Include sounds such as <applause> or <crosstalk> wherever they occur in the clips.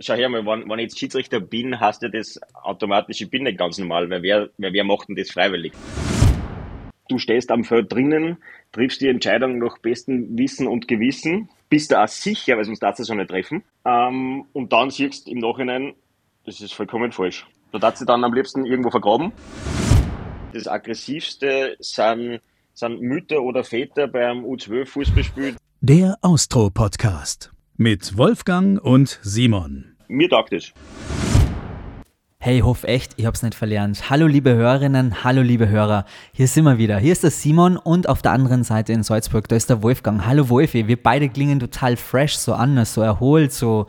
schau her mal, wenn, wenn ich jetzt Schiedsrichter bin, heißt ja das automatisch, ich bin nicht ganz normal, weil wer, wer, wer macht denn das freiwillig? Du stehst am Feld drinnen, triffst die Entscheidung nach bestem Wissen und Gewissen, bist da auch sicher, weil sonst darfst du es auch nicht treffen. Ähm, und dann siehst du im Nachhinein, das ist vollkommen falsch. Da darfst du dann am liebsten irgendwo vergraben. Das aggressivste sind, sind Mütter oder Väter beim U12-Fußballspiel. Der Austro-Podcast mit Wolfgang und Simon. Mir taugt es. Hey, ich hoffe echt, ich hab's nicht verlernt. Hallo liebe Hörerinnen, hallo liebe Hörer. Hier sind wir wieder. Hier ist der Simon und auf der anderen Seite in Salzburg, da ist der Wolfgang. Hallo Wolfi, wir beide klingen total fresh, so anders, so erholt, so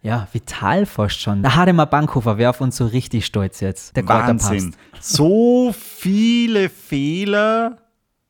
ja, vital fast schon. Der Hademar Bankhofer wäre auf uns so richtig stolz jetzt. Der Wahnsinn. So viele Fehler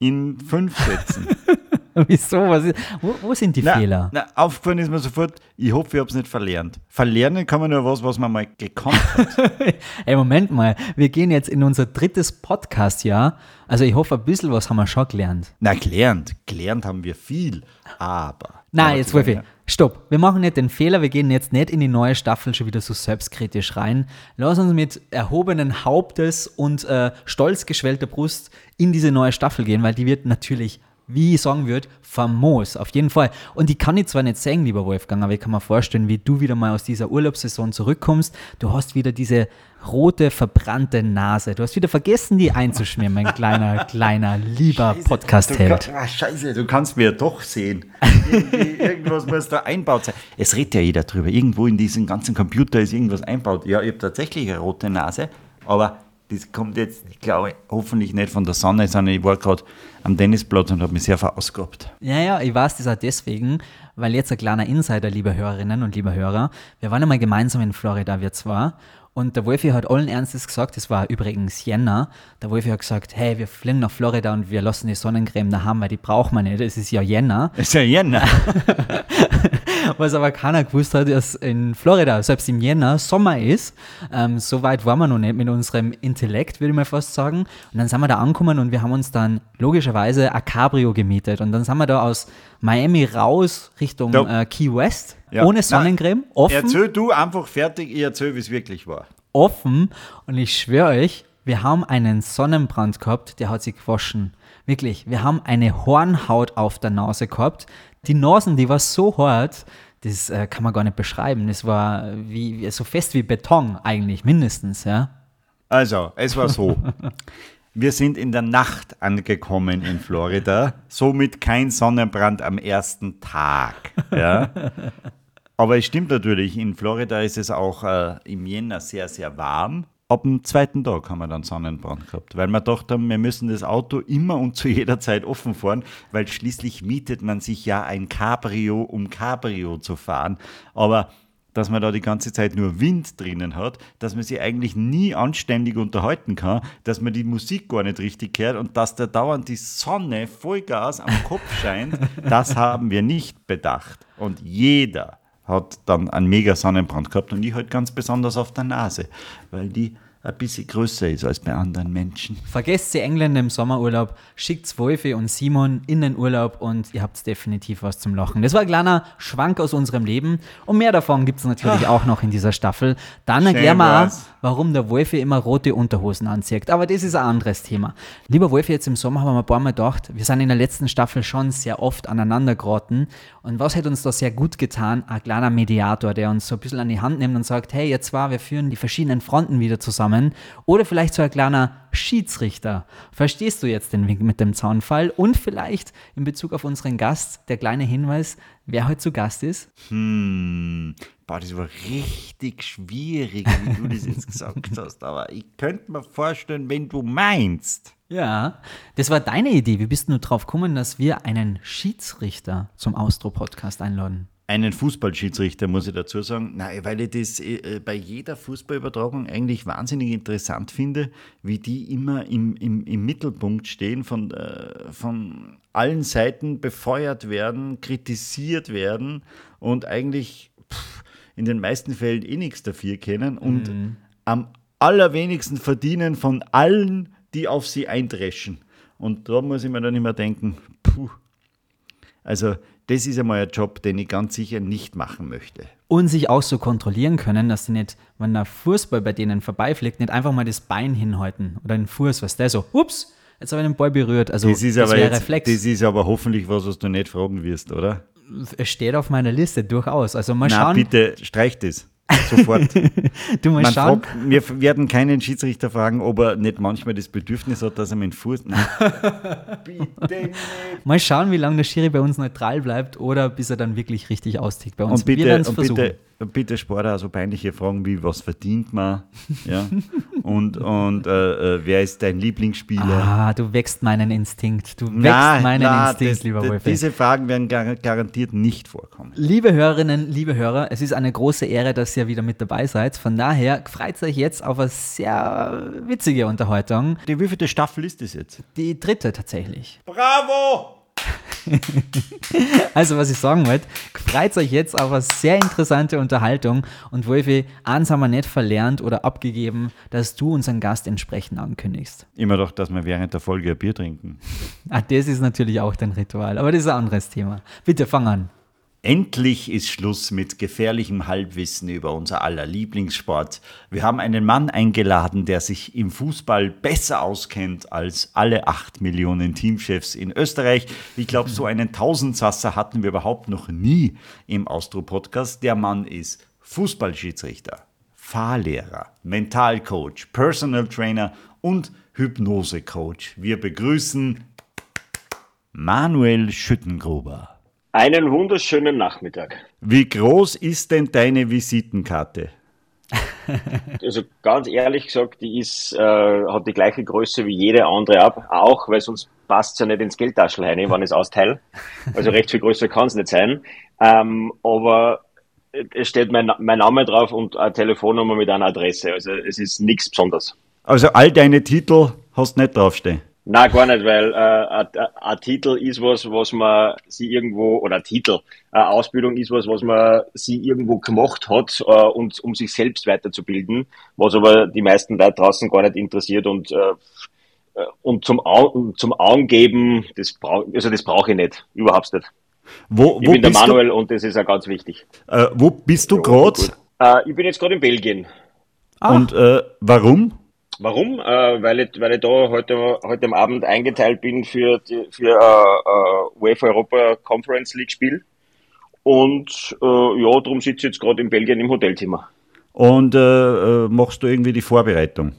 in fünf Sätzen. <laughs> <laughs> Wieso? Was ist, wo, wo, sind die na, Fehler? Na, aufgefallen ist mir sofort, ich hoffe, ich habe es nicht verlernt. Verlernen kann man nur was, was man mal gekonnt hat. <laughs> Ey, Moment mal. Wir gehen jetzt in unser drittes Podcast-Jahr. Also ich hoffe, ein bisschen was haben wir schon gelernt. Na, gelernt. Gelernt haben wir viel. Aber. Nein, jetzt Wolfi. Stopp. Wir machen nicht den Fehler. Wir gehen jetzt nicht in die neue Staffel schon wieder so selbstkritisch rein. Lass uns mit erhobenen Hauptes und äh, stolz geschwellter Brust in diese neue Staffel gehen, weil die wird natürlich wie ich sagen würde, famos, auf jeden Fall. Und ich kann ich zwar nicht sagen, lieber Wolfgang, aber ich kann mir vorstellen, wie du wieder mal aus dieser Urlaubssaison zurückkommst. Du hast wieder diese rote, verbrannte Nase. Du hast wieder vergessen, die einzuschmieren, mein kleiner, <laughs> kleiner, lieber Podcast-Held. Ah, scheiße, du kannst mir doch sehen. <laughs> irgendwas muss da einbaut sein. Es redet ja jeder drüber. Irgendwo in diesem ganzen Computer ist irgendwas einbaut. Ja, ich habe tatsächlich eine rote Nase, aber das kommt jetzt, ich glaube, hoffentlich nicht von der Sonne, sondern ich war gerade am Tennisplatz und habe mich sehr verausgabt. Ja, ja, ich weiß das auch deswegen, weil jetzt ein kleiner Insider, liebe Hörerinnen und liebe Hörer. Wir waren einmal gemeinsam in Florida, wir zwar. Und der Wolfi hat allen Ernstes gesagt, das war übrigens Jänner, der Wolfi hat gesagt, hey, wir fliegen nach Florida und wir lassen die Sonnencreme daheim, weil die braucht man nicht, es ist ja Jänner. Es ist ja Jänner. <laughs> Was aber keiner gewusst hat, dass in Florida, selbst im Jänner, Sommer ist. Ähm, so weit waren wir noch nicht mit unserem Intellekt, würde ich mal fast sagen. Und dann sind wir da angekommen und wir haben uns dann logischerweise ein Cabrio gemietet. Und dann sind wir da aus Miami raus Richtung äh, Key West, ja. ohne Sonnencreme, offen. Erzähl du einfach fertig, ich erzähl, wie es wirklich war. Offen und ich schwöre euch, wir haben einen Sonnenbrand gehabt, der hat sich gewaschen. Wirklich, wir haben eine Hornhaut auf der Nase gehabt. Die Nasen, die war so hart, das äh, kann man gar nicht beschreiben. Das war wie, so fest wie Beton eigentlich, mindestens, ja. Also, es war so. <laughs> Wir sind in der Nacht angekommen in Florida, somit kein Sonnenbrand am ersten Tag. Ja? <laughs> Aber es stimmt natürlich, in Florida ist es auch äh, im Jänner sehr, sehr warm ab dem zweiten Tag haben wir dann Sonnenbrand gehabt, weil wir gedacht haben, wir müssen das Auto immer und zu jeder Zeit offen fahren, weil schließlich mietet man sich ja ein Cabrio, um Cabrio zu fahren. Aber dass man da die ganze Zeit nur Wind drinnen hat, dass man sich eigentlich nie anständig unterhalten kann, dass man die Musik gar nicht richtig hört und dass da dauernd die Sonne Vollgas am Kopf scheint, das haben wir nicht bedacht. Und jeder hat dann einen mega Sonnenbrand gehabt und ich halt ganz besonders auf der Nase, weil die ein bisschen größer ist als bei anderen Menschen. Vergesst die Engländer im Sommerurlaub, schickt Wolfi und Simon in den Urlaub und ihr habt definitiv was zum Lachen. Das war ein kleiner Schwank aus unserem Leben und mehr davon gibt es natürlich auch noch in dieser Staffel. Dann erklären wir auch, warum der Wolfi immer rote Unterhosen anzieht. Aber das ist ein anderes Thema. Lieber Wolfi, jetzt im Sommer haben wir ein paar Mal gedacht, wir sind in der letzten Staffel schon sehr oft aneinander geraten und was hat uns da sehr gut getan? Ein kleiner Mediator, der uns so ein bisschen an die Hand nimmt und sagt, hey, jetzt war, wir führen die verschiedenen Fronten wieder zusammen zusammen. Oder vielleicht so ein kleiner Schiedsrichter. Verstehst du jetzt den Wink mit dem Zaunfall? Und vielleicht in Bezug auf unseren Gast der kleine Hinweis, wer heute zu Gast ist? Hm, boah, das war richtig schwierig, wie du das jetzt <laughs> gesagt hast. Aber ich könnte mir vorstellen, wenn du meinst. Ja, das war deine Idee. Wie bist du nur drauf gekommen, dass wir einen Schiedsrichter zum Austro-Podcast einladen? Einen Fußballschiedsrichter, muss ich dazu sagen. Nein, weil ich das äh, bei jeder Fußballübertragung eigentlich wahnsinnig interessant finde, wie die immer im, im, im Mittelpunkt stehen, von, äh, von allen Seiten befeuert werden, kritisiert werden und eigentlich pff, in den meisten Fällen eh nichts dafür kennen und mhm. am allerwenigsten verdienen von allen, die auf sie eindreschen. Und da muss ich mir dann immer denken, puh, also das ist einmal ein Job, den ich ganz sicher nicht machen möchte. Und sich auch so kontrollieren können, dass sie nicht, wenn der Fußball bei denen vorbeifliegt, nicht einfach mal das Bein hinhalten oder den Fuß, was der so, ups, jetzt habe ich den Ball berührt. Also Das ist, das aber wäre jetzt, Reflex. das ist aber hoffentlich was, was du nicht fragen wirst, oder? es steht auf meiner Liste durchaus. Also mal Na, schauen. bitte streich das. Sofort. <laughs> Du mal Man schauen. fragt, wir werden keinen Schiedsrichter fragen, ob er nicht manchmal das Bedürfnis hat, dass er mit dem Fuß. Nein. <laughs> Bitte nicht. Mal schauen, wie lange der Schiri bei uns neutral bleibt oder bis er dann wirklich richtig austickt bei uns. Und Wir bitte, werden's und versuchen. bitte, bitte spart auch so peinliche Fragen wie, was verdient man? Ja? und und äh, äh, wer ist dein Lieblingsspieler? Ah, du wächst meinen Instinkt. Du wächst Nein, meinen nein, Instinkt, das- lieber Wolfi. Diese Fragen werden gar, garantiert nicht vorkommen. Liebe Hörerinnen, liebe Hörer, es ist eine große Ehre, dass ihr wieder mit dabei seid. Von daher freut euch jetzt auf eine sehr witzige Unterhaltung. Die wievielte Staffel ist das jetzt? Die dritte tatsächlich. Bravo! <laughs> Also, was ich sagen wollte, freut euch jetzt auf eine sehr interessante Unterhaltung. Und Wolfi, eins haben wir nicht verlernt oder abgegeben, dass du unseren Gast entsprechend ankündigst. Immer doch, dass wir während der Folge ein Bier trinken. Ah, das ist natürlich auch dein Ritual, aber das ist ein anderes Thema. Bitte fang an. Endlich ist Schluss mit gefährlichem Halbwissen über unser aller Lieblingssport. Wir haben einen Mann eingeladen, der sich im Fußball besser auskennt als alle acht Millionen Teamchefs in Österreich. Ich glaube, so einen <laughs> Tausendsasser hatten wir überhaupt noch nie im Austro-Podcast. Der Mann ist Fußballschiedsrichter, Fahrlehrer, Mentalcoach, Personal Trainer und Hypnosecoach. Wir begrüßen Manuel Schüttengruber. Einen wunderschönen Nachmittag. Wie groß ist denn deine Visitenkarte? <laughs> Also ganz ehrlich gesagt, die ist, äh, hat die gleiche Größe wie jede andere ab, auch weil sonst passt ja nicht ins Geldtaschel rein, wenn ich es austeile. Also recht viel größer kann es nicht sein. Ähm, aber es steht mein, mein Name drauf und eine Telefonnummer mit einer Adresse. Also es ist nichts Besonderes. Also all deine Titel hast nicht draufstehen. Na gar nicht, weil äh, ein- Titel ist was, was man sie irgendwo, oder Titel, eine Ausbildung ist was, was man sie irgendwo gemacht hat, äh, und, um sich selbst weiterzubilden, was aber die meisten Leute draußen gar nicht interessiert und, äh, und zum, Au zum Angeben, das brauch, also das brauche ich nicht, überhaupt nicht. Wo, Ich wo, bin der Manuel und das ist auch ganz wichtig. du, äh, wo bist du Ja, gerade. Äh, ich bin jetzt gerade in Belgien. Ah. und äh, warum? Warum? Äh, weil, ich, weil ich da heute, heute am Abend eingeteilt bin für, die, für äh, äh, UEFA Europa Conference League Spiel. Und äh, ja, darum sitze ich jetzt gerade in Belgien im Hotelzimmer. Und äh, äh, machst du irgendwie die Vorbereitung?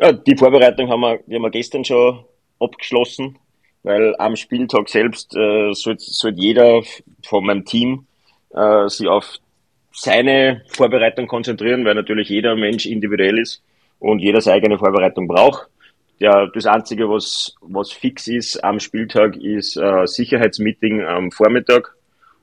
Ja, die Vorbereitung haben wir, die haben wir gestern schon abgeschlossen, weil am Spieltag selbst äh, sollte soll jeder von meinem Team sich auf seine Vorbereitung konzentrieren, weil natürlich jeder Mensch individuell ist und jeder seine eigene Vorbereitung braucht. Ja, das Einzige, was, was fix ist am Spieltag, ist äh, Sicherheitsmeeting am Vormittag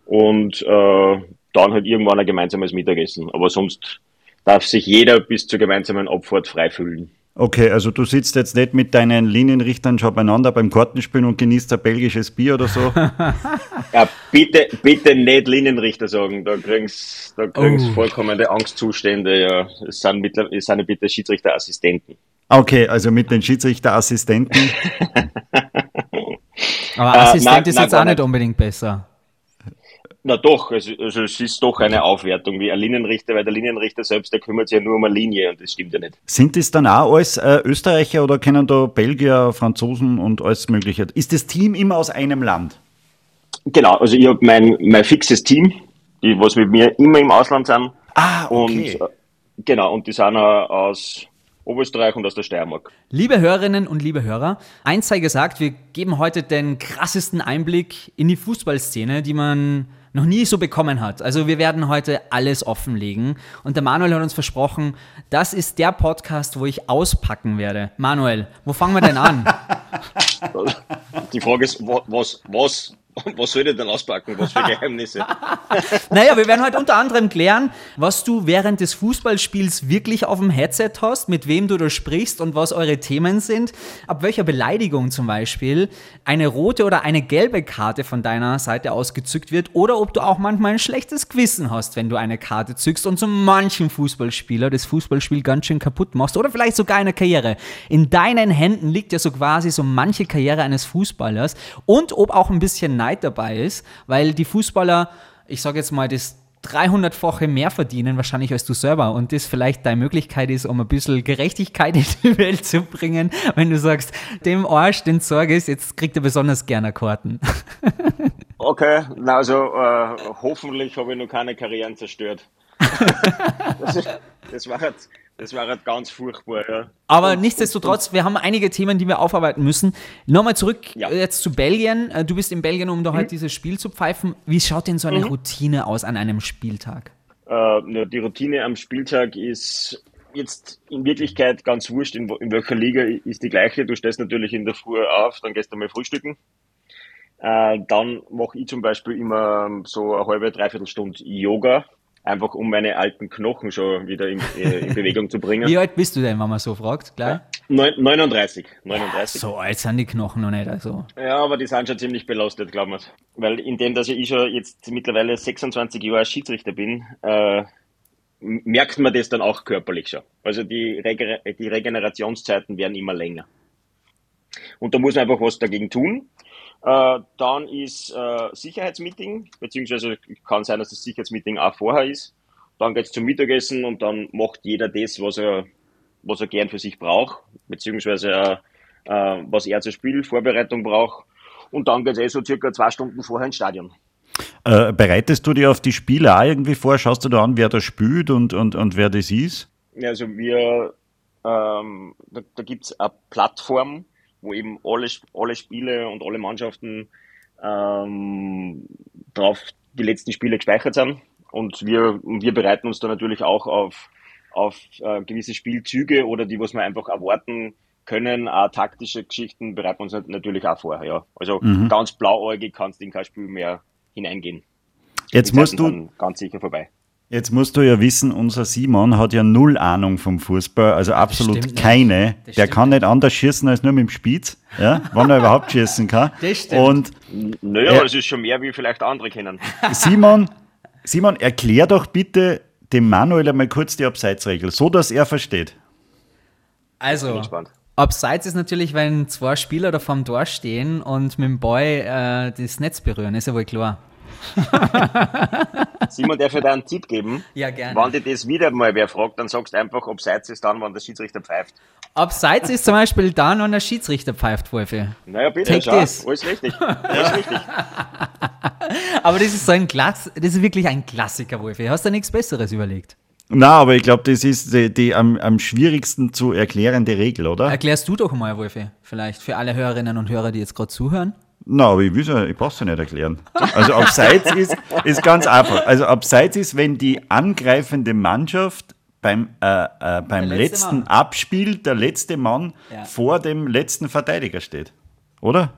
und äh, dann halt irgendwann ein gemeinsames Mittagessen. Aber sonst darf sich jeder bis zur gemeinsamen Abfahrt frei fühlen. Okay, also du sitzt jetzt nicht mit deinen Linienrichtern schon beieinander beim Kartenspielen und genießt ein belgisches Bier oder so? <laughs> Ja, bitte, bitte nicht Linienrichter sagen, da kriegen's, da Oh. vollkommene Angstzustände, ja. Es sind mittlerweile, es sind ja bitte Schiedsrichterassistenten. Okay, also mit den Schiedsrichterassistenten. <laughs> Aber Äh, Assistent nein, ist nein, jetzt auch nicht. unbedingt besser. Na doch, also, also es ist doch eine Aufwertung wie ein Linienrichter, weil der Linienrichter selbst, der kümmert sich ja nur um eine Linie und das stimmt ja nicht. Sind es dann auch alles äh, Österreicher oder kennen da Belgier, Franzosen und alles Mögliche? Ist das Team immer aus einem Land? Genau, also ich habe mein, mein fixes Team, die was mit mir immer im Ausland sind. Ah, Und okay. äh, genau, und die sind auch aus Oberösterreich und aus der Steiermark. Liebe Hörerinnen und liebe Hörer, eins sei gesagt, wir geben heute den krassesten Einblick in die Fußballszene, die man noch nie so bekommen hat. Also wir werden heute alles offenlegen und der Manuel hat uns versprochen, das ist der Podcast, wo ich auspacken werde. Manuel, wo fangen wir denn an? <laughs> Die Frage ist, wa- was, was, was soll ich denn auspacken? Was für <laughs> Geheimnisse? <laughs> Naja, wir werden heute unter anderem klären, was du während des Fußballspiels wirklich auf dem Headset hast, mit wem du da sprichst und was eure Themen sind, ab welcher Beleidigung zum Beispiel eine rote oder eine gelbe Karte von deiner Seite aus gezückt wird oder ob du auch manchmal ein schlechtes Gewissen hast, wenn du eine Karte zückst und so manchen Fußballspieler das Fußballspiel ganz schön kaputt machst oder vielleicht sogar eine Karriere. In deinen Händen liegt ja so quasi so manche Karriere eines Fußballers und ob auch ein bisschen Neid dabei ist, weil die Fußballer, ich sage jetzt mal, das 300-fache mehr verdienen wahrscheinlich als du selber und das vielleicht deine Möglichkeit ist, um ein bisschen Gerechtigkeit <laughs> in die Welt zu bringen, wenn du sagst, dem Arsch, den Sorges, jetzt kriegt er besonders gerne Karten. <laughs> Okay, na also äh, hoffentlich habe ich noch keine Karrieren zerstört. <laughs> das, das, war jetzt, das war halt ganz furchtbar, ja. Aber und, nichtsdestotrotz, und, wir haben einige Themen, die wir aufarbeiten müssen. Nochmal zurück ja. jetzt zu Belgien. Äh, du bist in Belgien, um da halt mhm. dieses Spiel zu pfeifen. Wie schaut denn so eine mhm. Routine aus an einem Spieltag? Äh, die Routine am Spieltag ist jetzt in Wirklichkeit ganz wurscht, in, in welcher Liga ist die gleiche. Du stehst natürlich in der Früh auf, dann gehst du mal frühstücken. Äh, dann mache ich zum Beispiel immer so eine halbe, dreiviertel Stunde Yoga, einfach um meine alten Knochen schon wieder in, äh, in Bewegung zu bringen. Wie alt bist du denn, wenn man so fragt, gleich? 39. 39. Ja, so alt sind die Knochen noch nicht, also. Ja, aber die sind schon ziemlich belastet, glauben wir. Weil indem, dass ich schon jetzt mittlerweile 26 Jahre Schiedsrichter bin, äh, merkt man das dann auch körperlich schon. Also die, Rege die Regenerationszeiten werden immer länger. Und da muss man einfach was dagegen tun. Äh, dann ist äh, Sicherheitsmeeting, beziehungsweise kann sein, dass das Sicherheitsmeeting auch vorher ist. Dann geht's zum Mittagessen und dann macht jeder das, was er, was er gern für sich braucht, beziehungsweise äh, äh was er zur Spielvorbereitung braucht. Und dann geht's eh so circa zwei Stunden vorher ins Stadion. Äh, bereitest du dir auf die Spiele auch irgendwie vor? Schaust du da an, wer da spielt und, und, und wer das ist? Also wir, ähm, da, da gibt's eine Plattform, wo eben alle, alle Spiele und alle Mannschaften ähm, drauf die letzten Spiele gespeichert sind. Und wir, wir bereiten uns da natürlich auch auf, auf äh, gewisse Spielzüge oder die, was wir einfach erwarten können, auch taktische Geschichten bereiten wir uns natürlich auch vor. Ja. Also mhm. ganz blauäugig kannst du in kein Spiel mehr hineingehen. Jetzt musst du ganz sicher vorbei. Jetzt musst du ja wissen, unser Simon hat ja null Ahnung vom Fußball, also absolut keine. Der kann nicht anders schießen als nur mit dem Spitz, ja, wann er überhaupt schießen kann. <laughs> Das stimmt. Und, naja, äh, das ist schon mehr, wie vielleicht andere kennen. <laughs> Simon, Simon, erklär doch bitte dem Manuel einmal kurz die Abseitsregel, so dass er versteht. Also, Abseits ist natürlich, wenn zwei Spieler da vorm Tor stehen und mit dem Ball äh, das Netz berühren, ist ja wohl klar. <laughs> Simon, darf ich dir einen Tipp geben? Ja, gerne. Wenn dich das wieder mal wer fragt, dann sagst du einfach, ob Seits ist dann, wenn der Schiedsrichter pfeift. Abseits ist zum Beispiel dann, wenn der Schiedsrichter pfeift, Wolfi. Naja, bitte, Take schau, this. alles richtig. Alles richtig. <laughs> Aber das ist so ein Klass, das ist wirklich ein Klassiker, Wolfi. Hast du nichts Besseres überlegt? Na, aber ich glaube, das ist die, die am, am, schwierigsten zu erklärende Regel, oder? Erklärst du doch mal, Wolfi, vielleicht für alle Hörerinnen und Hörer, die jetzt gerade zuhören. Na, aber ich, ja, ich brauche es ja nicht erklären. Also abseits ist, ist ganz einfach. Also abseits ist, wenn die angreifende Mannschaft beim, äh, äh, beim letzten Mann. Abspiel der letzte Mann ja. vor dem letzten Verteidiger steht. Oder?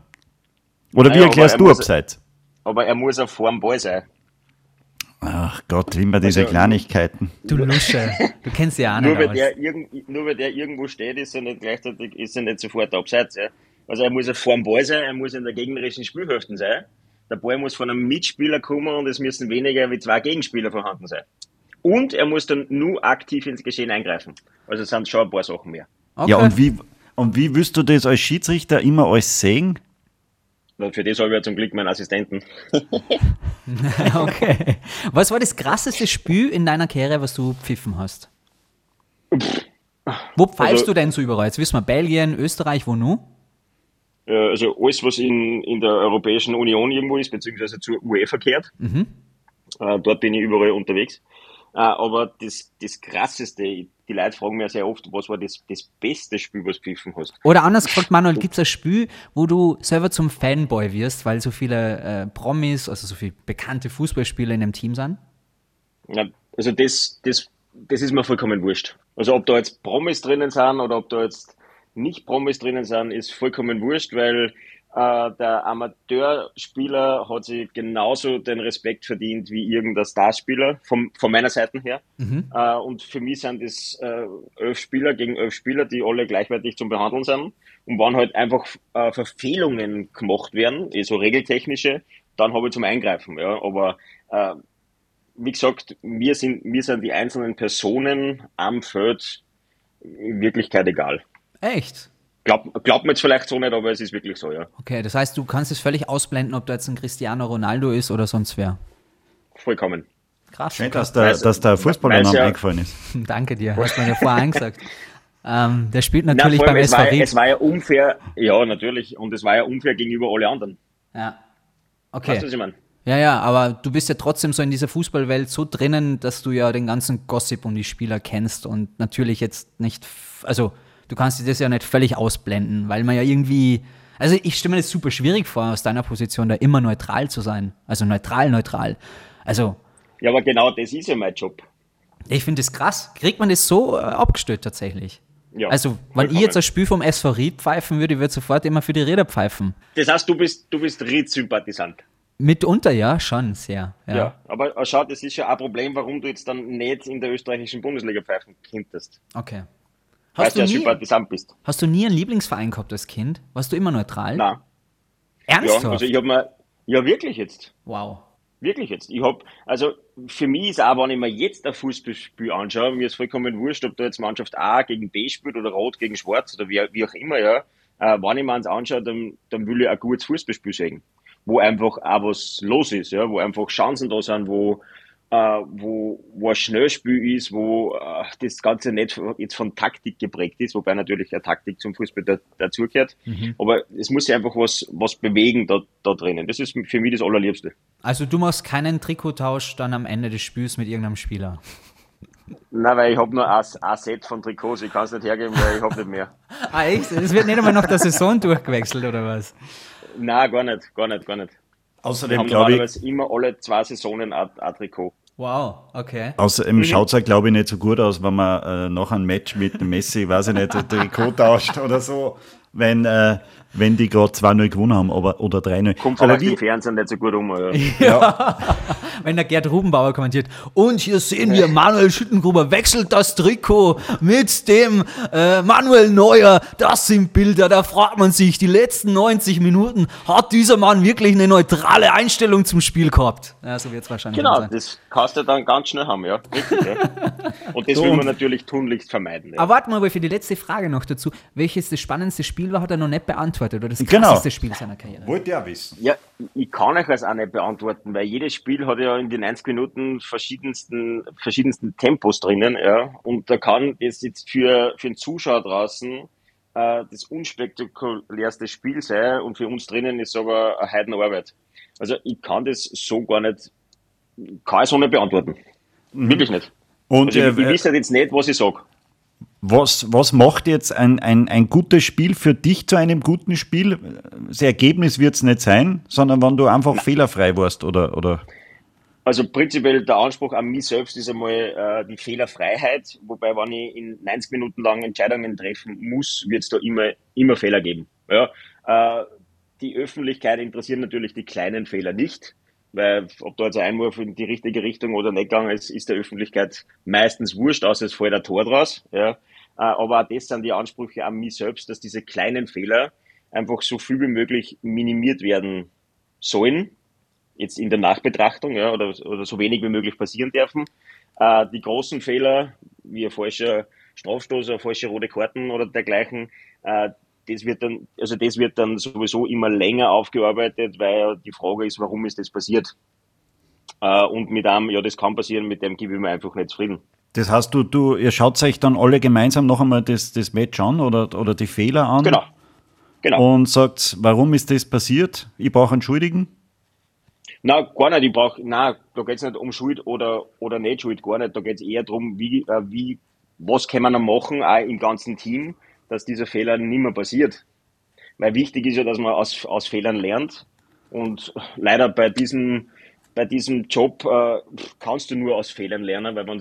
Oder naja, wie erklärst du muss, abseits? Aber er muss auch vor dem Ball sein. Ach Gott, immer diese also, Kleinigkeiten. Du Lusche, du kennst ja auch nicht. Nur weil, der irgend, nur weil der irgendwo steht, ist er nicht gleichzeitig, ist er nicht sofort abseits. Ja? Also er muss ja vor dem Ball sein, er muss in der gegnerischen Spielhälfte sein. Der Ball muss von einem Mitspieler kommen und es müssen weniger wie zwei Gegenspieler vorhanden sein. Und er muss dann nur aktiv ins Geschehen eingreifen. Also es sind schon ein paar Sachen mehr. Okay. Ja, und wie, und wie wirst du das als Schiedsrichter immer alles sehen? Und für das habe ich ja zum Glück meinen Assistenten. <laughs> okay. Was war das krasseste Spiel in deiner Karriere, was du pfiffen hast? Wo pfeifst also, du denn so überall? Jetzt wissen wir Belgien, Österreich, wo nur? Äh, also alles, was in, in der Europäischen Union irgendwo ist, beziehungsweise zur UEFA kehrt. Mhm. Äh, dort bin ich überall unterwegs. Äh, aber das, das Krasseste, die Leute fragen mir sehr oft, was war das, das beste Spiel, was du pfiffen hast? Oder anders gefragt, Manuel, gibt es ein Spiel, wo du selber zum Fanboy wirst, weil so viele äh, Promis, also so viele bekannte Fußballspieler in dem Team sind? Ja, also das, das, das ist mir vollkommen wurscht. Also ob da jetzt Promis drinnen sind oder ob da jetzt nicht Promis drinnen sind, ist vollkommen wurscht, weil äh, der Amateurspieler hat sich genauso den Respekt verdient wie irgendein Starspieler, vom, von meiner Seite her. Mhm. Äh, und für mich sind es äh, elf Spieler gegen elf Spieler, die alle gleichwertig zum Behandeln sind. Und wenn halt einfach äh, Verfehlungen gemacht werden, eh so regeltechnische, dann habe ich zum Eingreifen. Ja. Aber äh, wie gesagt, wir sind, wir sind die einzelnen Personen am Feld in Wirklichkeit egal. Echt? Glaubt glaub mir jetzt vielleicht so nicht, aber es ist wirklich so, ja. Okay, das heißt, du kannst es völlig ausblenden, ob da jetzt ein Cristiano Ronaldo ist oder sonst wer. Vollkommen. Krass. Schön, dass der, dass der Fußballername ja- eingefallen ist. <laughs> Danke dir, hast du mir ja vorher angesagt. <laughs> Ähm, der spielt Na, natürlich allem, beim es, SV war, Ried. es war ja unfair, ja, natürlich, und es war ja unfair gegenüber alle anderen. Ja. Weißt du, Okay. was ich meine? Ja, ja, aber du bist ja trotzdem so in dieser Fußballwelt so drinnen, dass du ja den ganzen Gossip um die Spieler kennst und natürlich jetzt nicht, also du kannst dir das ja nicht völlig ausblenden, weil man ja irgendwie, also ich stelle mir das super schwierig vor, aus deiner Position da immer neutral zu sein. Also neutral, neutral. Also Ja, aber genau das ist ja mein Job. ich finde das krass. Kriegt man das so äh, abgestellt tatsächlich? Ja, also, wenn ich jetzt ein Spiel vom SV Ried pfeifen würde, ich würde sofort immer für die Räder pfeifen. Das heißt, du bist, du bist Ried-Sympathisant. Mitunter ja, schon sehr. Ja. Ja. Aber äh, schau, das ist ja ein Problem, warum du jetzt dann nicht in der österreichischen Bundesliga pfeifen könntest. Okay. Hast du du, ja nie, bist. hast du nie einen Lieblingsverein gehabt als Kind? Warst du immer neutral? Nein. Ernsthaft? Ja, also ich habe mir, ja wirklich jetzt. wow. Wirklich jetzt. Ich hab, also für mich ist auch, wenn ich mir jetzt ein Fußballspiel anschaue, mir ist vollkommen wurscht, ob da jetzt Mannschaft A gegen B spielt oder Rot gegen Schwarz oder wie, wie auch immer, ja. Äh, wenn ich mir eins anschaue, dann, dann will ich ein gutes Fußballspiel sehen. Wo einfach auch was los ist, ja, wo einfach Chancen da sind, wo, äh, wo, wo ein Schnellspiel ist, wo äh, das Ganze nicht jetzt von Taktik geprägt ist, wobei natürlich eine Taktik zum Fußball da, dazugehört. Aber es muss sich einfach was, was bewegen da, da drinnen. Das ist für mich das Allerliebste. Also du machst keinen Trikottausch dann am Ende des Spiels mit irgendeinem Spieler. Nein, weil ich habe nur ein, ein Set von Trikots, ich kann es nicht hergeben, weil ich habe nicht mehr. <laughs> Ah, echt? Es wird nicht einmal nach der Saison durchgewechselt, oder was? Nein, gar nicht, gar nicht, gar nicht. Außerdem haben glaube ich, normalerweise immer alle zwei Saisonen ein, ein Trikot. Wow, okay. außerdem schaut es ja, glaube ich, nicht so gut aus, wenn man äh, nach einem Match mit Messi, weiß ich nicht, ein Trikot <laughs> tauscht oder so, wenn, äh, wenn die gerade 2-0 gewonnen haben aber, oder 3-0. Kommt Aber vielleicht wie, im Fernsehen nicht so gut um. <laughs> Ja. ja, <laughs> Wenn der Gerd Rubenbauer kommentiert, und hier sehen wir, Manuel Schüttengruber wechselt das Trikot mit dem äh, Manuel Neuer. Das sind Bilder, da fragt man sich, die letzten 90 Minuten, hat dieser Mann wirklich eine neutrale Einstellung zum Spiel gehabt? Ja, so wird es wahrscheinlich Genau, sein. das kannst du dann ganz schnell haben, ja. Richtig, ja. <laughs> Und das So, will man natürlich tunlichst vermeiden. Ja. Aber warte mal, für die letzte Frage noch dazu. Welches das spannendste Spiel war, hat er noch nicht beantwortet. Oder das Genau. krasseste Spiel seiner Karriere. wollte ja wissen. Ja, ich kann euch das auch nicht beantworten, weil jedes Spiel hat ja in den 90 Minuten verschiedensten, verschiedensten Tempos drinnen, ja. Und da kann das jetzt für, für den Zuschauer draußen äh, das unspektakulärste Spiel sein und für uns drinnen ist aber eine Heidenarbeit. Also ich kann das so gar nicht, kann ich so nicht beantworten. Wirklich nicht. Und Also ich, ich äh, weiß halt jetzt nicht, was ich sage. Was, was macht jetzt ein, ein, ein gutes Spiel für dich zu einem guten Spiel? Das Ergebnis wird es nicht sein, sondern wenn du einfach fehlerfrei warst oder, oder Also prinzipiell der Anspruch an mich selbst ist einmal äh, die Fehlerfreiheit, wobei wenn ich in 90 Minuten lang Entscheidungen treffen muss, wird es da immer, immer Fehler geben. Ja, äh, die Öffentlichkeit interessiert natürlich die kleinen Fehler nicht, weil ob da jetzt ein Einwurf in die richtige Richtung oder nicht gegangen ist, ist der Öffentlichkeit meistens wurscht, außer es fällt ein Tor draus. Ja. Äh, aber auch das sind die Ansprüche an mich selbst, dass diese kleinen Fehler einfach so viel wie möglich minimiert werden sollen jetzt in der Nachbetrachtung, ja, oder, oder so wenig wie möglich passieren dürfen. Äh, die großen Fehler, wie ein falscher Strafstoß, eine falsche rote Karten oder dergleichen, äh, das wird dann, also das wird dann sowieso immer länger aufgearbeitet, weil die Frage ist, warum ist das passiert? Und mit einem, ja, das kann passieren, mit dem gebe ich mir einfach nicht zufrieden. Das heißt, du, du, ihr schaut euch dann alle gemeinsam noch einmal das, das Match an oder, oder die Fehler an Genau. Genau. und sagt, warum ist das passiert? Ich brauche einen Schuldigen. Na, gar nicht. Ich brauch, na, da geht's nicht um Schuld oder, oder nicht Schuld, gar nicht. Da geht's eher darum, wie, äh, wie, was kann man machen, auch im ganzen Team, dass dieser Fehler nicht mehr passiert. Weil wichtig ist ja, dass man aus, aus Fehlern lernt. Und leider bei diesem, bei diesem Job äh, kannst du nur aus Fehlern lernen, weil wenn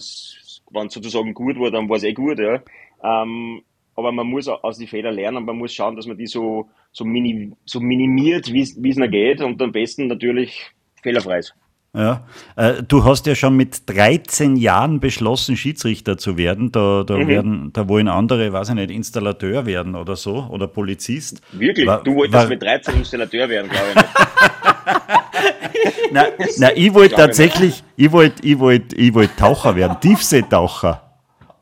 sozusagen gut war, dann war es eh gut, ja. Ähm, aber man muss aus den Fehlern lernen und man muss schauen, dass man die so, so, mini, so minimiert, wie es noch geht und am besten natürlich fehlerfrei ist. Ja. Äh, du hast ja schon mit 13 Jahren beschlossen, Schiedsrichter zu werden. Da, da, Mhm. werden, da wollen andere, weiß ich nicht, Installateur werden oder so oder Polizist. Wirklich? War- du wolltest war- mit 13 Installateur werden, glaube ich. <laughs> Nein, nein ich wollte ich tatsächlich, ich wollte ich wollt, ich wollt Taucher werden, Tiefseetaucher.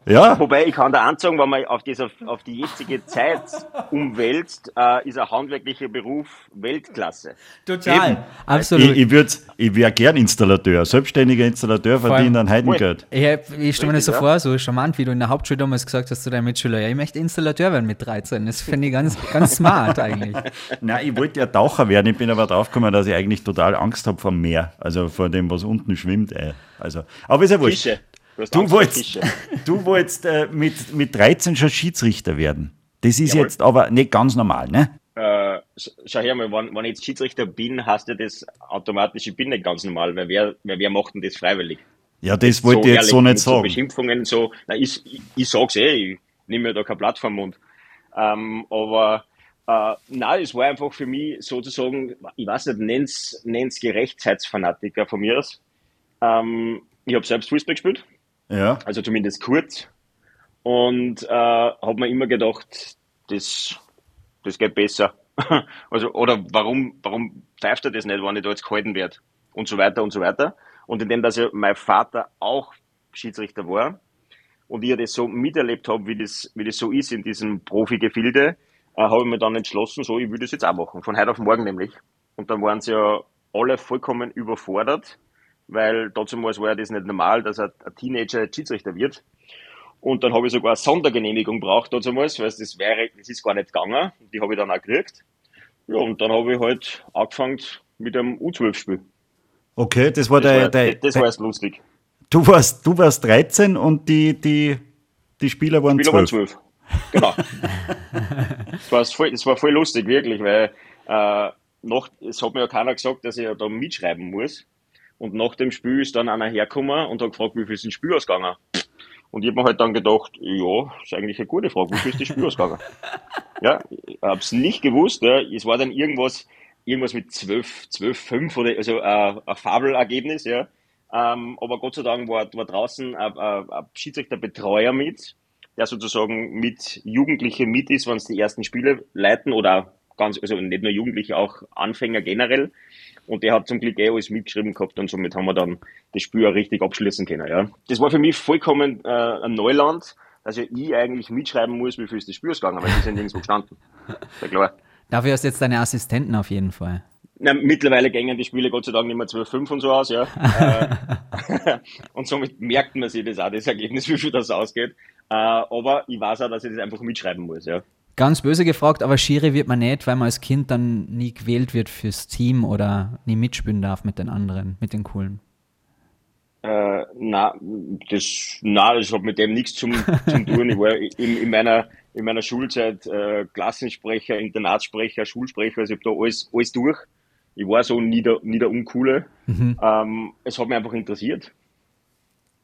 Ja, Wobei ich kann da ansagen, wenn man auf, dieser, auf die jetzige Zeit umwälzt, äh, ist ein handwerklicher Beruf Weltklasse. Total. Eben. Absolut. ich, ich, würd, ich wäre gern Installateur. Selbstständiger Installateur allem- verdient ein Heidengeld. Ich, ich stelle mir das so Richtig, vor, so charmant, wie du in der Hauptschule damals gesagt hast zu deinem Mitschüler, ja, ich möchte Installateur werden mit 13. Das finde ich ganz, ganz smart eigentlich. <laughs> Nein, ich wollte ja Taucher werden. Ich bin aber draufgekommen, dass ich eigentlich total Angst habe vor dem Meer. Also vor dem, was unten schwimmt. Ey. Also, aber ist ja wurscht. Fische. Du, hast Du wolltest, <laughs> du wolltest äh, mit, mit 13 schon Schiedsrichter werden. Das ist Jawohl. jetzt aber nicht ganz normal, ne? Äh, sch- schau her mal, wenn, wenn ich jetzt Schiedsrichter bin, heißt ja das automatisch, ich bin nicht ganz normal, weil wer, wer, wer macht denn das freiwillig? Ja, das wollte ich jetzt ehrlich, so nicht mit So sagen. Beschimpfungen, so, na, ich, ich, ich sag's eh, ich nehme mir da kein Blatt vom Mund. Ähm, aber äh, nein, es war einfach für mich sozusagen, ich weiß nicht, nenn's, nenn's Gerechtheitsfanatiker von mir aus. Ähm, ich habe selbst Fußball gespielt, Ja, also zumindest kurz. Und äh, habe mir immer gedacht, das, das geht besser. <laughs> also, oder warum, warum pfeift er das nicht, wenn ich da jetzt gehalten werde? Und so weiter und so weiter. Und indem, dass ja mein Vater auch Schiedsrichter war und ich das so miterlebt habe, wie das, wie das so ist in diesem Profigefilde, äh, habe ich mir dann entschlossen, so, ich will das jetzt auch machen. Von heute auf morgen nämlich. Und dann waren sie ja alle vollkommen überfordert, weil damals war ja das nicht normal, dass ein, Teenager Schiedsrichter wird. Und dann habe ich sogar eine Sondergenehmigung braucht damals, weil das wäre, das ist gar nicht gegangen. Die habe ich dann auch gekriegt. Ja, und dann habe ich halt angefangen mit einem U12-Spiel. okay, das war Das, der, war, der, das war erst lustig. du warst, du warst 13 und die, die, die Spieler waren Spieler waren 12. zwölf. Genau. das, war voll, das war voll lustig, wirklich, weil äh, nach, es hat mir ja keiner gesagt, dass ich ja da mitschreiben muss. Und nach dem Spiel ist dann einer hergekommen und hat gefragt, wie viel ist ein Spiel ausgegangen? Und ich habe mir halt dann gedacht, ja, ist eigentlich eine gute Frage, wie viel ist das Spiel ausgegangen? <laughs> ja, ich habe es nicht gewusst. Ja. Es war dann irgendwas, irgendwas mit 12, 12, 5 oder also äh, ein Fabelergebnis, ja. Ähm, aber Gott sei Dank war, war draußen ein, ein, ein Schiedsrichterbetreuer mit, der sozusagen mit Jugendlichen mit ist, wenn sie die ersten Spiele leiten oder ganz, also nicht nur Jugendliche, auch Anfänger generell. Und der hat zum Glück eh alles mitgeschrieben gehabt und somit haben wir dann das Spiel auch richtig abschließen können. Ja. Das war für mich vollkommen äh, ein Neuland, dass ja ich eigentlich mitschreiben muss, wie viel ist das Spiel ausgegangen, weil ist ja nirgendwo gestanden. <laughs> Ja klar. Dafür hast du jetzt deine Assistenten auf jeden Fall. Na, mittlerweile gängen die Spiele Gott sei Dank nicht mehr 12-5 und so aus, ja. <laughs> Äh, <laughs> und somit merkt man sich das auch, das Ergebnis, wie viel das ausgeht. Äh, aber ich weiß auch, dass ich das einfach mitschreiben muss, ja. Ganz böse gefragt, aber Schiri wird man nicht, weil man als Kind dann nie gewählt wird fürs Team oder nie mitspielen darf mit den anderen, mit den coolen. Äh, na, das, na, das hat mit dem nichts zum, zum tun. Ich war in, in meiner, in meiner Schulzeit äh, Klassensprecher, Internatssprecher, Schulsprecher, also ich habe da alles, alles durch. Ich war so nie der, nie der Uncoole. Ähm, es hat mich einfach interessiert.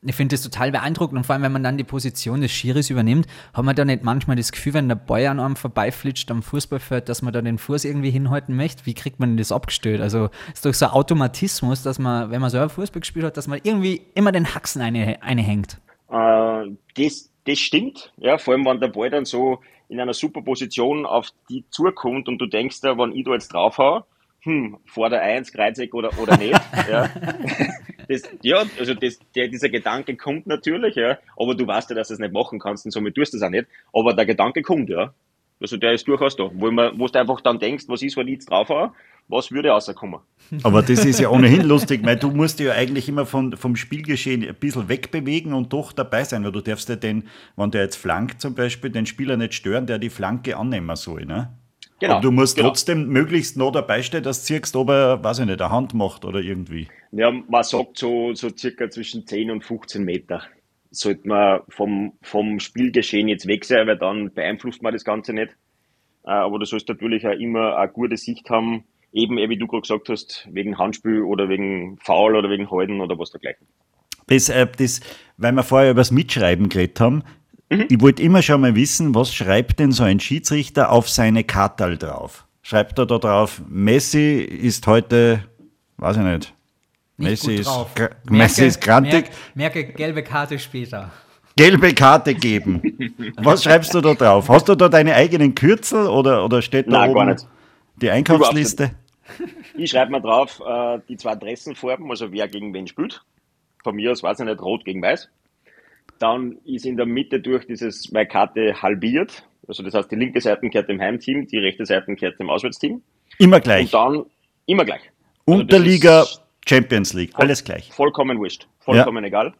Ich finde das total beeindruckend und vor allem, wenn man dann die Position des Schiris übernimmt, hat man da nicht manchmal das Gefühl, wenn der Ball an einem vorbeiflitscht am Fußballfeld, dass man da den Fuß irgendwie hinhalten möchte? Wie kriegt man denn das abgestellt? Also ist doch so ein Automatismus, dass man, wenn man selber Fußball gespielt hat, dass man irgendwie immer den Haxen eine, eine hängt. Äh, das, das stimmt, ja, vor allem wenn der Ball dann so in einer super Position auf die zukommt und du denkst da, wenn ich da jetzt draufhau, hm, vor der Eins, Kreuzeck oder, oder nicht, <laughs> ja. Das, ja, also das, der, dieser Gedanke kommt natürlich, ja, aber du weißt ja, dass du es nicht machen kannst und somit tust du es auch nicht, aber der Gedanke kommt, ja. Also der ist durchaus da, wo, man, wo du einfach dann denkst, was ist, wenn ich jetzt draufhau, was würde rauskommen? Aber das ist ja ohnehin lustig, weil du musst dich ja eigentlich immer von, vom Spielgeschehen ein bisschen wegbewegen und doch dabei sein, weil du darfst ja den, wenn der jetzt flankt zum Beispiel, den Spieler nicht stören, der die Flanke annehmen soll, ne? Genau, Aber du musst genau. trotzdem möglichst noch dabei stehen, dass du siehst, ob er, weiß ich nicht, eine Hand macht oder irgendwie. Ja, man sagt so, so circa zwischen 10 und 15 Meter. Sollte man vom, vom Spielgeschehen jetzt weg sein, weil dann beeinflusst man das Ganze nicht. Äh, Aber du sollst natürlich auch immer eine gute Sicht haben, eben eh, wie du gerade gesagt hast, wegen Handspiel oder wegen Foul oder wegen Halten oder was dergleichen. Das, äh, das, weil wir vorher über das Mitschreiben geredet haben, Mhm. ich wollte immer schon mal wissen, was schreibt denn so ein Schiedsrichter auf seine Kartal drauf? Schreibt er da drauf, Messi ist heute, weiß ich nicht, Nicht Messi ist, gra- Messi ist grantig, Merke, merke gelbe Karte später. gelbe Karte geben. Was schreibst du da drauf? Hast du da deine eigenen Kürzel oder, oder steht da Nein, oben gar nicht. die Einkaufsliste? Ich schreibe mir drauf äh, die zwei Dressenfarben, also wer gegen wen spielt. Von mir aus weiß ich nicht, rot gegen weiß. Dann ist in der Mitte durch dieses meine Karte halbiert. Also das heißt, die linke Seite gehört dem Heimteam, die rechte Seite gehört dem Auswärtsteam. Immer gleich. Und dann immer gleich. Also Unterliga, ist Champions League, alles gleich. Vollkommen wurscht. Vollkommen egal.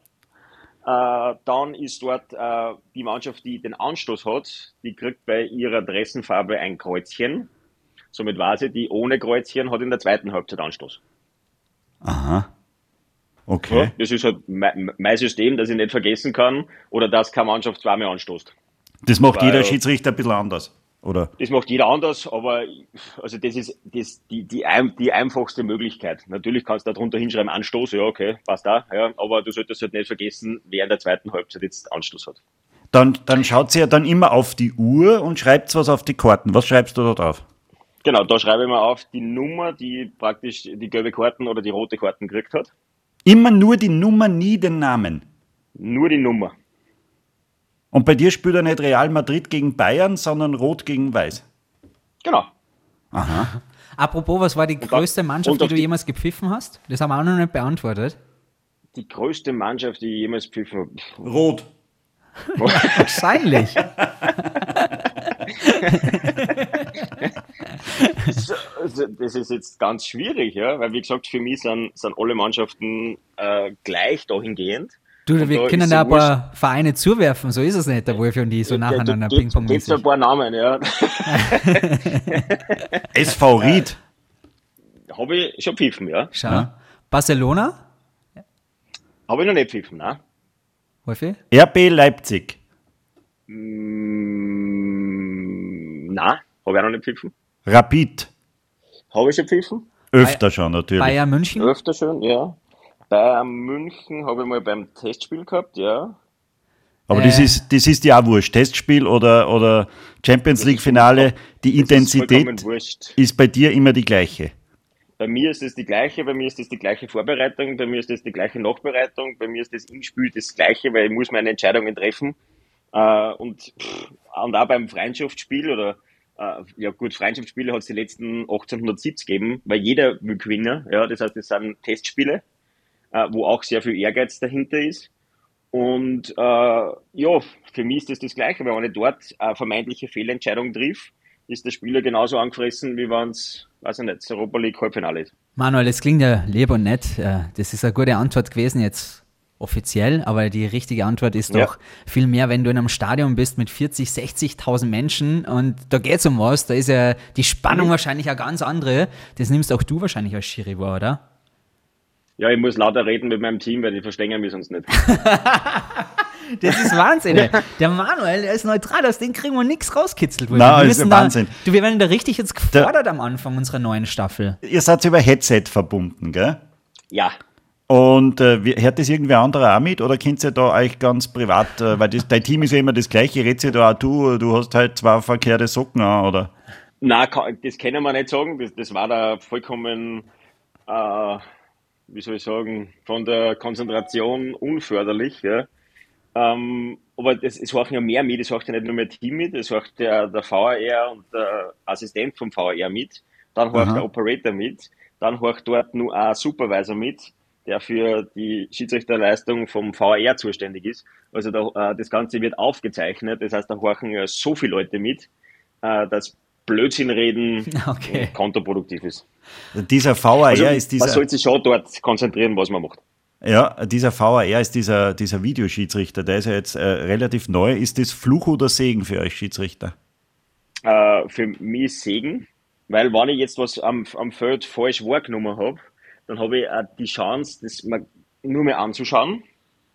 Äh, dann ist dort äh, die Mannschaft, die den Anstoß hat, die kriegt bei ihrer Dressenfarbe ein Kreuzchen. Somit war sie, die ohne Kreuzchen hat in der zweiten Halbzeit Anstoß. Aha. Ja, Okay. das ist halt mein, mein System, das ich nicht vergessen kann oder dass keine Mannschaft zweimal anstoßt. Das macht Weil- jeder Schiedsrichter ein bisschen anders, oder? Das macht jeder anders, aber also das ist das, die, die, die einfachste Möglichkeit. Natürlich kannst du da drunter hinschreiben, Anstoß, ja, okay, passt da, ja, aber du solltest halt nicht vergessen, wer in der zweiten Halbzeit jetzt Anstoß hat. Dann, dann schaut sie ja dann immer auf die Uhr und schreibt was auf die Karten. Was schreibst du dort auf? Genau, da schreibe ich mal auf die Nummer, die praktisch die gelbe Karten oder die rote Karten gekriegt hat. Immer nur die Nummer, nie den Namen. Nur die Nummer. Und bei dir spielt er nicht Real Madrid gegen Bayern, sondern Rot gegen Weiß. Genau. <laughs> Apropos, was war die dann- größte Mannschaft, und die du die- jemals gepfiffen hast? Das haben wir auch noch nicht beantwortet. Die größte Mannschaft, die ich jemals pfiffen habe. Rot. <laughs> Wahrscheinlich. <laughs> So, also das ist jetzt ganz schwierig, ja, weil wie gesagt, für mich sind, sind alle Mannschaften äh, gleich dahingehend. Du, Und wir da können da ein paar Vereine zuwerfen, so ist es nicht, der Wolf und die so nacheinander Da gibt ping es ein paar Namen, ja. <laughs> SV Ried. Habe ich schon pfiffen, ja. Schau. Ja. Barcelona, Habe ich noch nicht pfiffen, ne? Wolfi? RB Leipzig. Mm, nein, habe ich auch noch nicht pfiffen. Rapid. Habe ich schon pfiffen? Öfter schon natürlich. Bayern München? Öfter schon, ja. Bayern München habe ich mal beim Testspiel gehabt, ja. Aber Äh. das, ist, das ist ja auch wurscht. Testspiel oder, oder Champions League Finale, die ist Intensität wurscht. ist bei dir immer die gleiche. Bei mir ist es die gleiche, bei mir ist es die gleiche Vorbereitung, bei mir ist es die gleiche Nachbereitung, bei mir ist das im Spiel das gleiche, weil ich muss meine Entscheidungen treffen. Äh, und, pff, und auch beim Freundschaftsspiel oder äh, ja gut, Freundschaftsspiele hat es die letzten 1870 gegeben, weil jeder will gewinnen. Ja, das heißt, es sind Testspiele, äh, wo auch sehr viel Ehrgeiz dahinter ist. Und äh, ja, für mich ist das das Gleiche, weil wenn ich dort eine vermeintliche Fehlentscheidung triff, ist der Spieler genauso angefressen, wie wenn es, weiß ich nicht, das Europa League Halbfinale ist. Manuel, das klingt ja lieb und nett. Äh, Das ist eine gute Antwort gewesen jetzt offiziell, aber die richtige Antwort ist Ja. doch viel mehr, wenn du in einem Stadion bist mit 40, 60.000 Menschen und da geht es um was, da ist ja die Spannung wahrscheinlich eine ganz andere. Das nimmst auch du wahrscheinlich als Schiri wahr, oder? Ja, ich muss lauter reden mit meinem Team, weil die verstehen mich sonst nicht. <laughs> Das ist Wahnsinn. ey. Der Manuel, der ist neutral, aus dem kriegen wir nichts rauskitzelt. Na, Wir ist da, Wahnsinn. Du, wir werden da richtig jetzt gefordert am Anfang unserer neuen Staffel. Ihr seid über Headset verbunden, gell? Ja, Und äh, wie- hört das irgendwer anderer auch mit oder kennt ihr da euch ganz privat, äh, weil das, dein Team ist ja immer das gleiche, redet ihr da auch du, du hast halt zwei verkehrte Socken an, oder? na, das können wir nicht sagen. Das, das war da vollkommen, äh, wie soll ich sagen, von der Konzentration unförderlich. Ja. Ähm, aber das, es horchen ja mehr mit, es horcht ja nicht nur mein Team mit, es horcht der, der VAR und der Assistent vom VAR mit, dann horcht der Operator mit, dann horcht dort nur ein Supervisor mit, der für die Schiedsrichterleistung vom VAR zuständig ist. Also da, äh, das Ganze wird aufgezeichnet, das heißt, da horchen ja so viele Leute mit, äh, dass Blödsinn reden <laughs> Okay. kontraproduktiv ist. Dieser VAR Also, ist man dieser, sollte sich schon dort konzentrieren, was man macht. ja, dieser VAR ist dieser, dieser Videoschiedsrichter, der ist ja jetzt äh, relativ neu. Ist das Fluch oder Segen für euch Schiedsrichter? äh, für mich ist Segen, weil wenn ich jetzt was am, am Feld falsch wahrgenommen habe, dann habe ich auch die Chance, das mal nur mehr anzuschauen,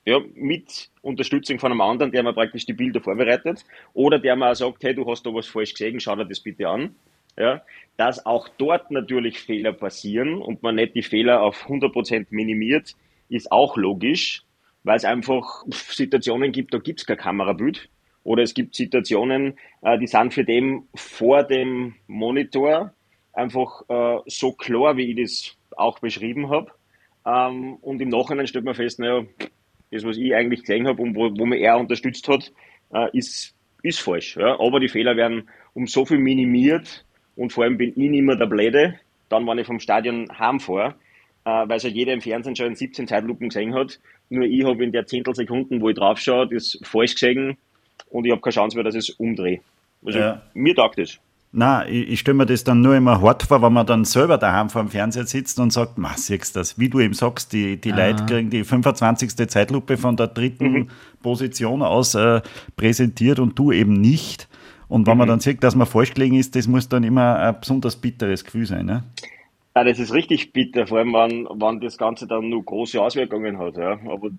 ja, mit Unterstützung von einem anderen, der mir praktisch die Bilder vorbereitet, oder der mir auch sagt, hey, du hast da was falsch gesehen, schau dir das bitte an. Ja, dass auch dort natürlich Fehler passieren und man nicht die Fehler auf 100% minimiert, ist auch logisch, weil es einfach Situationen gibt, da gibt es kein Kamerabild. Oder es gibt Situationen, äh, die sind für den vor dem Monitor einfach äh, so klar, wie ich das auch beschrieben habe. Ähm, und im Nachhinein stellt man fest, naja, das, was ich eigentlich gesehen habe und wo, wo mir er unterstützt hat, äh, ist, ist falsch. Ja? Aber die Fehler werden um so viel minimiert und vor allem bin ich nicht mehr der Blöde, dann, wenn ich vom Stadion heimfahre, äh, weil es ja jeder im Fernsehen schon in 17 Zeitlupen gesehen hat, Nur ich habe in der Zehntelsekunden, wo ich drauf schaue, das falsch gesehen und ich habe keine Chance mehr, dass ich es umdrehe. Also Ja. mir taugt es. Na, ich, ich stelle mir das dann nur immer hart vor, wenn man dann selber daheim vor dem Fernseher sitzt und sagt, ma, siehst du das, wie du eben sagst, die, die Leute kriegen die 25. Zeitlupe von der dritten Position aus äh, präsentiert und du eben nicht. Und wenn man dann sieht, dass man falsch gelegen ist, das muss dann immer ein besonders bitteres Gefühl sein. Ne? Ja, das ist richtig bitter, vor allem wenn, wenn das Ganze dann nur große Auswirkungen hat. Ja. Aber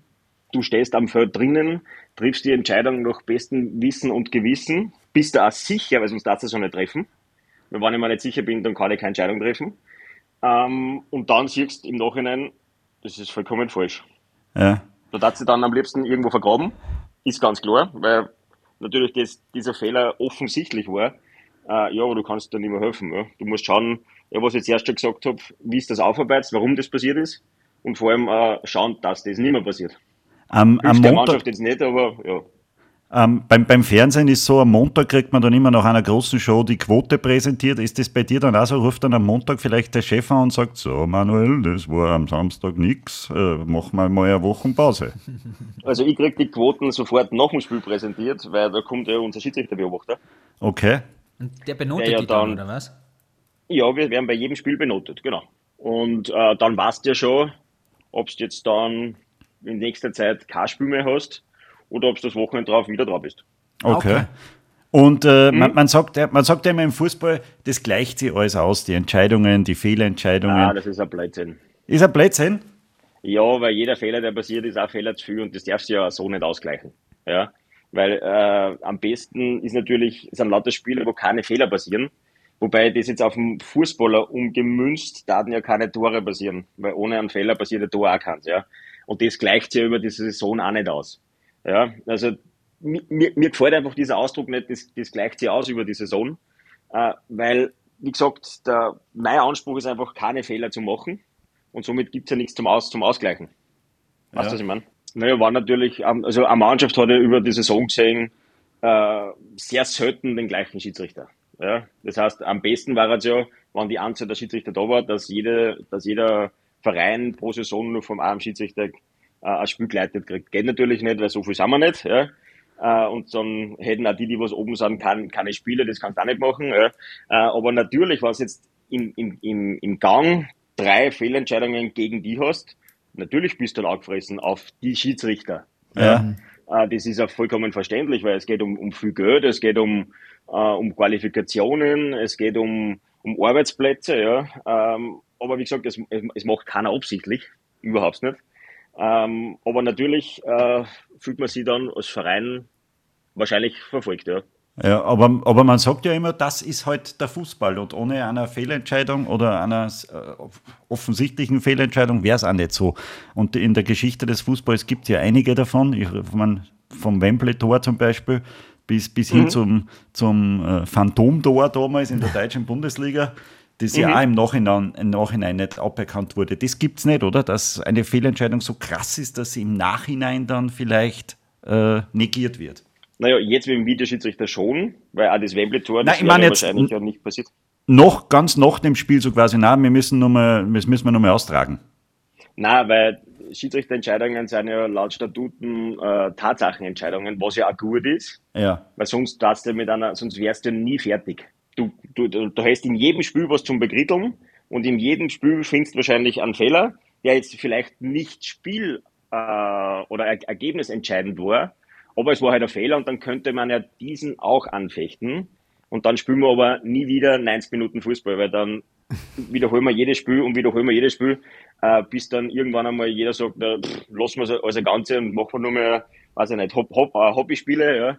du stehst am Feld drinnen, triffst die Entscheidung nach bestem Wissen und Gewissen, bist du auch sicher, weil sonst darfst du es auch nicht treffen. Weil wenn ich mir nicht sicher bin, dann kann ich keine Entscheidung treffen. Ähm, und dann siehst du im Nachhinein, das ist vollkommen falsch. Ja. Da darfst du dann am liebsten irgendwo vergraben, ist ganz klar, weil natürlich das, dieser Fehler offensichtlich war. Äh, ja, aber du kannst da nicht mehr helfen. Ja. Du musst schauen, ja, was ich jetzt erst schon gesagt habe, wie ist das aufarbeitest, warum das passiert ist und vor allem äh, schauen, dass das nicht mehr passiert. Am, am Hilft der Montag, Mannschaft jetzt nicht, aber ja. Ähm, beim, beim Fernsehen ist so, am Montag kriegt man dann immer nach einer großen Show die Quote präsentiert. Ist das bei dir dann auch so? Ruft dann am Montag vielleicht der Chef an und sagt, so Manuel, das war am Samstag nix, äh, machen wir mal eine Wochenpause. <laughs> Also ich krieg die Quoten sofort nach dem Spiel präsentiert, weil da kommt ja unser Schiedsrichterbeobachter. Okay. Und der benotet Ja, ja, die dann, dann- oder was? Ja, wir werden bei jedem Spiel benotet, genau. Und äh, dann weißt du ja schon, ob du jetzt dann in nächster Zeit kein Spiel mehr hast oder ob du das Wochenende drauf wieder drauf bist. Okay. Okay. Und äh, Mhm. man, man, sagt, ja- man sagt ja immer im Fußball, das gleicht sich alles aus, die Entscheidungen, die Fehlentscheidungen. Ah, das ist ein Blödsinn. ist ein Blödsinn? Ja, weil jeder Fehler, der passiert, ist auch ein Fehler zu viel und das darfst du ja so nicht ausgleichen. Ja? Weil äh, am besten ist natürlich, sind lauter Spiele, wo keine Fehler passieren. Wobei das jetzt auf den Fußballer umgemünzt, da ja keine Tore passieren. Weil ohne einen Fehler passiert ein Tor auch keins, ja. Und das gleicht sich ja über diese Saison auch nicht aus. Ja, also mi- mir, mir gefällt einfach dieser Ausdruck nicht, das, das gleicht sich aus über die Saison. Äh, weil, wie gesagt, der, mein Anspruch ist einfach, keine Fehler zu machen. Und somit gibt's ja nichts zum, Aus, zum Ausgleichen. Weißt du, Ja. was ich meine? Naja, war natürlich, ähm, also eine Mannschaft hat ja über die Saison gesehen, äh, sehr selten den gleichen Schiedsrichter. Ja? Das heißt, am besten war es ja, wenn die Anzahl der Schiedsrichter da war, dass, jede, dass jeder Verein pro Saison nur vom einen Schiedsrichter äh, ein Spiel geleitet kriegt. Geht natürlich nicht, weil so viel sind wir nicht. Ja? Äh, und dann hätten auch die, die was oben sind, kein, keine Spiele, das kannst du auch nicht machen. Ja? Äh, aber natürlich, was jetzt im, im, im, im Gang drei Fehlentscheidungen gegen die hast, natürlich bist du dann angefressen auf die Schiedsrichter. Ja. Äh, Das ist auch vollkommen verständlich, weil es geht um, um viel Geld, es geht um, um Qualifikationen, es geht um, um Arbeitsplätze, ja. Ähm, aber wie gesagt, es, es, es macht keiner absichtlich, überhaupt nicht. Ähm, aber natürlich äh, fühlt man sich dann als Verein wahrscheinlich verfolgt, ja. Ja, aber, aber man sagt ja immer, das ist halt der Fußball und ohne einer Fehlentscheidung oder einer äh, offensichtlichen Fehlentscheidung wäre es auch nicht so. Und in der Geschichte des Fußballs gibt es ja einige davon. Ich mein, vom Wembley-Tor zum Beispiel bis, bis hin zum, zum äh, Phantom-Tor damals in der <laughs> deutschen Bundesliga, das ja auch im Nachhinein, im Nachhinein nicht aberkannt wurde. Das gibt es nicht, oder? Dass eine Fehlentscheidung so krass ist, dass sie im Nachhinein dann vielleicht äh, negiert wird. Naja, jetzt mit dem Videoschiedsrichter schon, weil auch das Wembley-Tor, Nein, das ich wäre meine ja jetzt- wahrscheinlich ja nicht passiert. noch ganz nach dem Spiel so quasi, na, wir müssen noch mal, das müssen wir nochmal austragen. Nein, weil Schiedsrichterentscheidungen sind ja laut Statuten äh, Tatsachenentscheidungen, was ja auch gut ist, Ja, weil sonst mit einer, sonst wärst du nie fertig. Du, du, du, hast in jedem Spiel was zum Begritteln und in jedem Spiel findest du wahrscheinlich einen Fehler, der jetzt vielleicht nicht Spiel äh, oder er ergebnisentscheidend war, aber es war halt ein Fehler und dann könnte man ja diesen auch anfechten und dann spielen wir aber nie wieder 90 Minuten Fußball, weil dann <laughs> wiederholen wir jedes Spiel und wiederholen wir jedes Spiel, äh, bis dann irgendwann einmal jeder sagt, na, pff, lassen wir es als ein Ganze und machen wir nur mehr, weiß ich nicht, äh, Hobbyspiele, ja,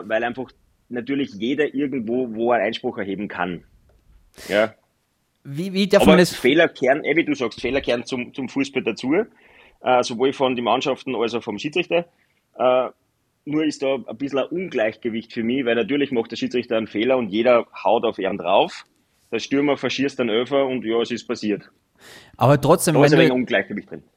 äh, weil einfach natürlich jeder irgendwo, wo er Einspruch erheben kann. Ja, Wie, wie darf aber man das Fehler kehren, eh wie du sagst, Fehler kehren zum, zum Fußball dazu, äh, sowohl von den Mannschaften als auch vom Schiedsrichter. Äh, nur ist da ein bisschen ein Ungleichgewicht für mich, weil natürlich macht der Schiedsrichter einen Fehler und jeder haut auf ihn drauf. Der Stürmer verschießt einen Öfer und ja, es ist passiert. Aber trotzdem, Da wenn du,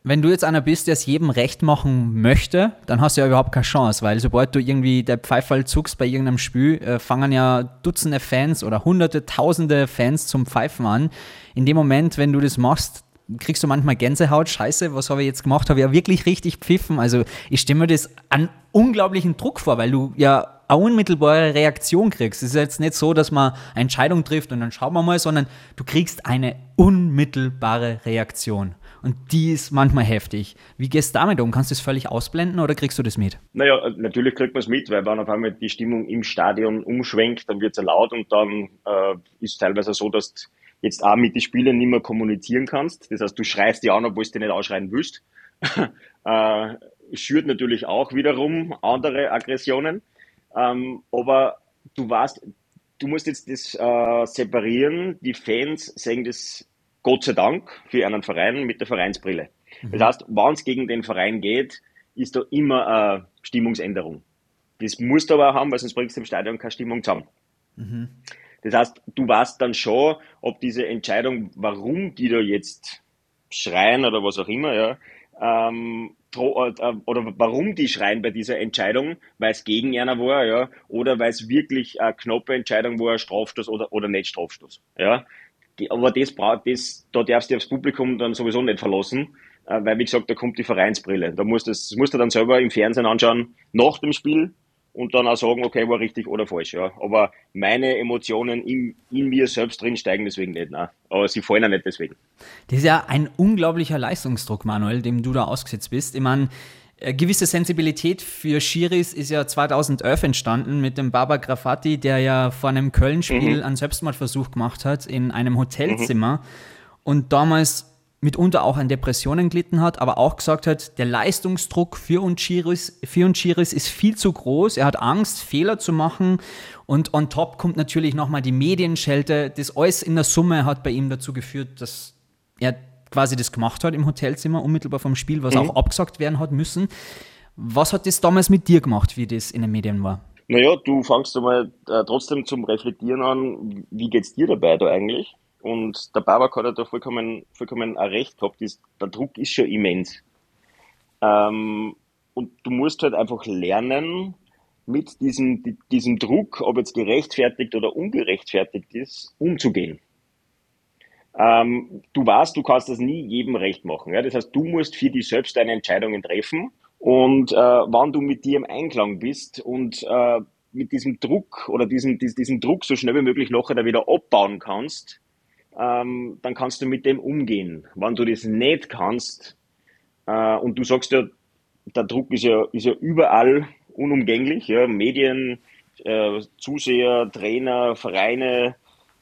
wenn du jetzt einer bist, der es jedem recht machen möchte, dann hast du ja überhaupt keine Chance, weil sobald du irgendwie der Pfeifall zuckst bei irgendeinem Spiel, äh, fangen ja Dutzende Fans oder hunderte, tausende Fans zum Pfeifen an. In dem Moment, wenn du das machst, kriegst du manchmal Gänsehaut, scheiße, was habe ich jetzt gemacht? Habe ich ja wirklich richtig pfiffen. Also ich stelle mir das an unglaublichen Druck vor, weil du ja eine unmittelbare Reaktion kriegst. Es ist jetzt nicht so, dass man eine Entscheidung trifft und dann schauen wir mal, sondern du kriegst eine unmittelbare Reaktion. Und die ist manchmal heftig. Wie gehst du damit um? Kannst du das völlig ausblenden oder kriegst du das mit? Naja, natürlich kriegt man es mit, weil wenn auf einmal die Stimmung im Stadion umschwenkt, dann wird es laut und dann äh, ist es teilweise so, dass du jetzt auch mit den Spielern nicht mehr kommunizieren kannst. Das heißt, du schreist die an, obwohl du dich nicht ausschreien willst. <laughs> äh, schürt natürlich auch wiederum andere Aggressionen. Ähm, aber du weißt, du musst jetzt das äh, separieren. Die Fans sehen das Gott sei Dank für einen Verein mit der Vereinsbrille. Mhm. Das heißt, wenn es gegen den Verein geht, ist da immer eine Stimmungsänderung. Das musst du aber auch haben, weil sonst bringst du im Stadion keine Stimmung zusammen. Mhm. Das heißt, du weißt dann schon, ob diese Entscheidung, warum die da jetzt schreien oder was auch immer, ja, ähm, äh, oder warum die schreien bei dieser Entscheidung, weil es gegen einer war, ja, oder weil es wirklich eine knappe Entscheidung war, Strafstoß oder, oder nicht Strafstoß, ja. Aber das braucht, das, da darfst du aufs Publikum dann sowieso nicht verlassen, äh, weil, wie gesagt, da kommt die Vereinsbrille. Da musst du, das musst du dann selber im Fernsehen anschauen, nach dem Spiel, und dann auch sagen, okay, war richtig oder falsch, ja. Aber meine Emotionen in, in mir selbst drin steigen deswegen nicht, nein. Aber sie fallen auch nicht deswegen. Das ist ja ein unglaublicher Leistungsdruck, Manuel, dem du da ausgesetzt bist. Ich meine, äh, gewisse Sensibilität für Schiris ist ja 2011 entstanden mit dem Baba Grafati, der ja vor einem Köln-Spiel mhm. einen Selbstmordversuch gemacht hat in einem Hotelzimmer. Mhm. Und damals mitunter auch an Depressionen gelitten hat, aber auch gesagt hat, der Leistungsdruck für Unchiris, für Unchiris ist viel zu groß. Er hat Angst, Fehler zu machen. Und on top kommt natürlich nochmal die Medienschelte. Das alles in der Summe hat bei ihm dazu geführt, dass er quasi das gemacht hat im Hotelzimmer, unmittelbar vom Spiel, was mhm. auch abgesagt werden hat müssen. Was hat das damals mit dir gemacht, wie das in den Medien war? Naja, du fangst einmal äh, trotzdem zum Reflektieren an, wie geht's dir dabei da eigentlich? Und der Babak hat da vollkommen, vollkommen ein Recht gehabt. Der Druck ist schon immens. Ähm, und du musst halt einfach lernen, mit diesem, diesem Druck, ob jetzt gerechtfertigt oder ungerechtfertigt ist, umzugehen. Ähm, du weißt, du kannst das nie jedem recht machen. Ja? Das heißt, du musst für dich selbst deine Entscheidungen treffen. Und äh, wann du mit dir im Einklang bist und äh, mit diesem Druck oder diesen, diesen Druck so schnell wie möglich nachher wieder abbauen kannst, ähm, dann kannst du mit dem umgehen. Wenn du das nicht kannst äh, und du sagst ja, der Druck ist ja, ist ja überall unumgänglich, ja, Medien, äh, Zuseher, Trainer, Vereine,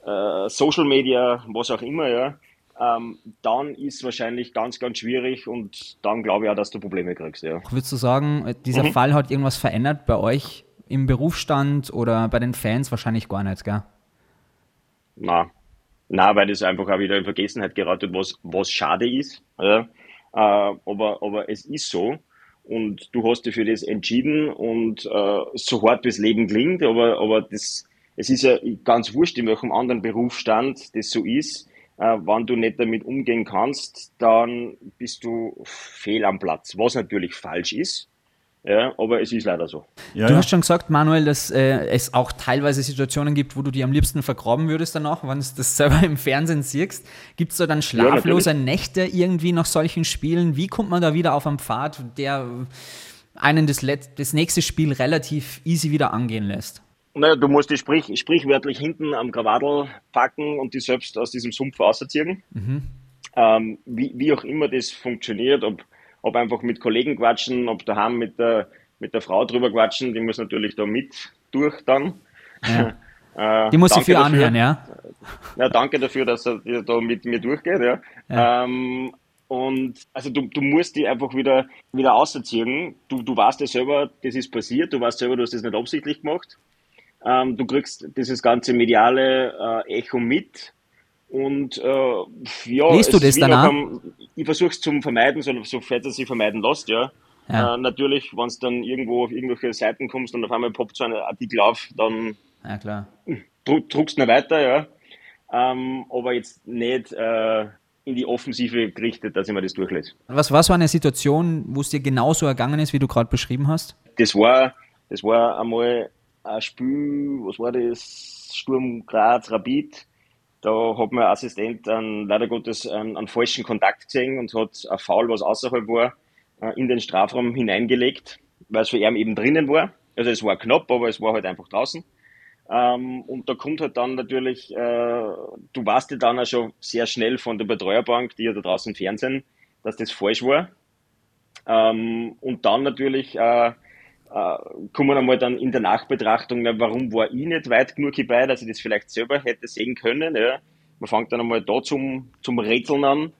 äh, Social Media, was auch immer, ja, ähm, dann ist wahrscheinlich ganz, ganz schwierig und dann glaube ich auch, dass du Probleme kriegst. Ja. Würdest du sagen, dieser mhm. Fall hat irgendwas verändert bei euch im Berufsstand oder bei den Fans? Wahrscheinlich gar nicht, gell? Na, na, weil das einfach auch wieder in Vergessenheit geraten, was, was schade ist. Ja. Äh, aber, aber es ist so. Und du hast dich für das entschieden und äh, so hart das Leben klingt, aber, aber das, es ist ja ganz wurscht, in welchem anderen Berufsstand das so ist. Äh, wenn du nicht damit umgehen kannst, dann bist du fehl am Platz, was natürlich falsch ist. Ja, aber es ist leider so. Ja, du hast schon gesagt, Manuel, dass äh, es auch teilweise Situationen gibt, wo du die am liebsten vergraben würdest danach, wenn du das <laughs> selber im Fernsehen siehst. Gibt es da dann schlaflose ja, Nächte irgendwie nach solchen Spielen? Wie kommt man da wieder auf einen Pfad, der einen das, das nächste Spiel relativ easy wieder angehen lässt? Naja, du musst die sprich, sprichwörtlich hinten am Krawattel packen und die selbst aus diesem Sumpf rausziehen. Mhm. Ähm, wie, wie auch immer das funktioniert, ob ob einfach mit Kollegen quatschen, ob daheim mit der, mit der Frau drüber quatschen, die muss natürlich da mit durch dann. Ja. <laughs> Äh, die muss sich viel anhören, ja. Ja, danke dafür, dass er da mit mir durchgeht, ja. ja. Ähm, und also du, du musst die einfach wieder, wieder ausziehen. Du, du weißt ja selber, das ist passiert, du weißt selber, du hast das nicht absichtlich gemacht. Ähm, du kriegst dieses ganze mediale äh, Echo mit und äh, ja, Liest du das danach? Am, ich versuche es zum Vermeiden, so, sofern es sich vermeiden lässt, ja. ja. Äh, natürlich, wenn es dann irgendwo auf irgendwelche Seiten kommst und auf einmal poppt so ein Artikel auf, dann ja, klar. druckst du weiter, ja. Ähm, aber jetzt nicht äh, in die Offensive gerichtet, dass ich mir das durchlese. Was war so eine Situation, wo es dir genauso ergangen ist, wie du gerade beschrieben hast? Das war, das war einmal ein Spiel, was war das? Sturm Graz, Rapid Da hat mein Assistent dann leider Gottes einen, einen falschen Kontakt gesehen und hat ein Foul, was außerhalb war, äh, in den Strafraum hineingelegt, weil es für ihn eben drinnen war. Also es war knapp, aber es war halt einfach draußen. Ähm, und da kommt halt dann natürlich, äh, du weißt ja dann auch schon sehr schnell von der Betreuerbank, die ja da draußen Fernsehen, dass das falsch war. Ähm, und dann natürlich äh, äh, kommen einmal dann in der Nachbetrachtung, na, warum war ich nicht weit genug hierbei, dass ich das vielleicht selber hätte sehen können. Ja. Man fängt dann einmal da zum, zum Rätseln an.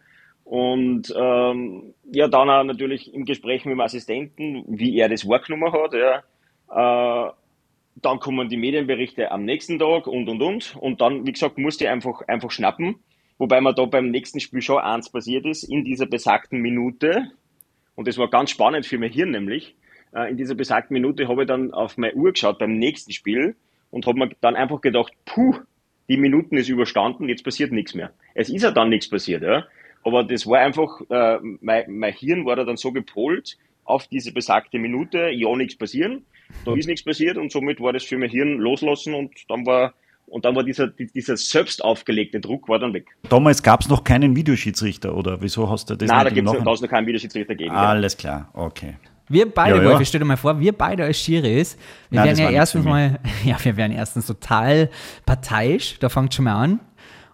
Und ähm, ja, dann auch natürlich im Gespräch mit dem Assistenten, wie er das wahrgenommen hat. Ja. Äh, dann kommen die Medienberichte am nächsten Tag und und und. Und dann, wie gesagt, musste ich einfach, einfach schnappen. Wobei mir da beim nächsten Spiel schon eins passiert ist, in dieser besagten Minute. Und das war ganz spannend für mein Hirn nämlich. Äh, in dieser besagten Minute habe ich dann auf meine Uhr geschaut beim nächsten Spiel und habe mir dann einfach gedacht, puh, die Minuten ist überstanden, jetzt passiert nichts mehr. Es ist ja dann nichts passiert, ja. Aber das war einfach, äh, mein, mein Hirn war da dann so gepolt auf diese besagte Minute, ja, nichts passieren, da ist nichts passiert und somit war das für mein Hirn loslassen und dann war und dann war dieser, dieser selbst aufgelegte Druck war dann weg. Damals gab es noch keinen Videoschiedsrichter, oder wieso hast du das Nein, da gibt es noch keinen Videoschiedsrichter gegeben. Alles klar, okay. Wir beide, ja, ja. Wolf, stell dir mal vor, wir beide als Schiris, wir Nein, werden ja erstens mal, <laughs> ja, wir werden erstens total parteiisch, da fängt schon mal an.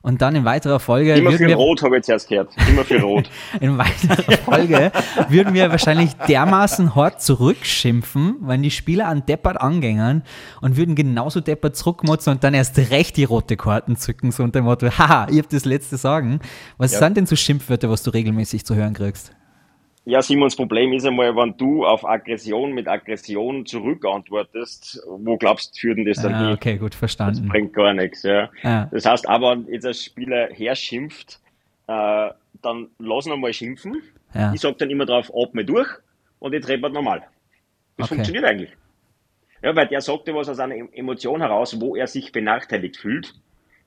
Und dann in weiterer Folge. Immer für wir, Rot habe ich jetzt erst gehört. Immer für Rot. <laughs> in weiterer Folge würden wir wahrscheinlich dermaßen hart zurückschimpfen, wenn die Spieler an Deppert angängern und würden genauso Deppert zurückmotzen und dann erst recht die rote Karten zücken, so unter dem Motto, haha, ihr habt das letzte Sagen. Was ja. sind denn so Schimpfwörter, was du regelmäßig zu hören kriegst? Ja, Simons Problem ist einmal, wenn du auf Aggression mit Aggression zurückantwortest, wo glaubst du, führt denn das dann ah, hin? Okay, gut, verstanden. Das bringt gar nichts, ja. Ah. Das heißt, aber wenn jetzt ein Spieler herschimpft, äh, dann lassen wir mal schimpfen. Ja. Ich sag dann immer drauf, atme durch und jetzt redet man normal. Das okay. funktioniert eigentlich. Ja, weil der sagt ja was aus einer Emotion heraus, wo er sich benachteiligt fühlt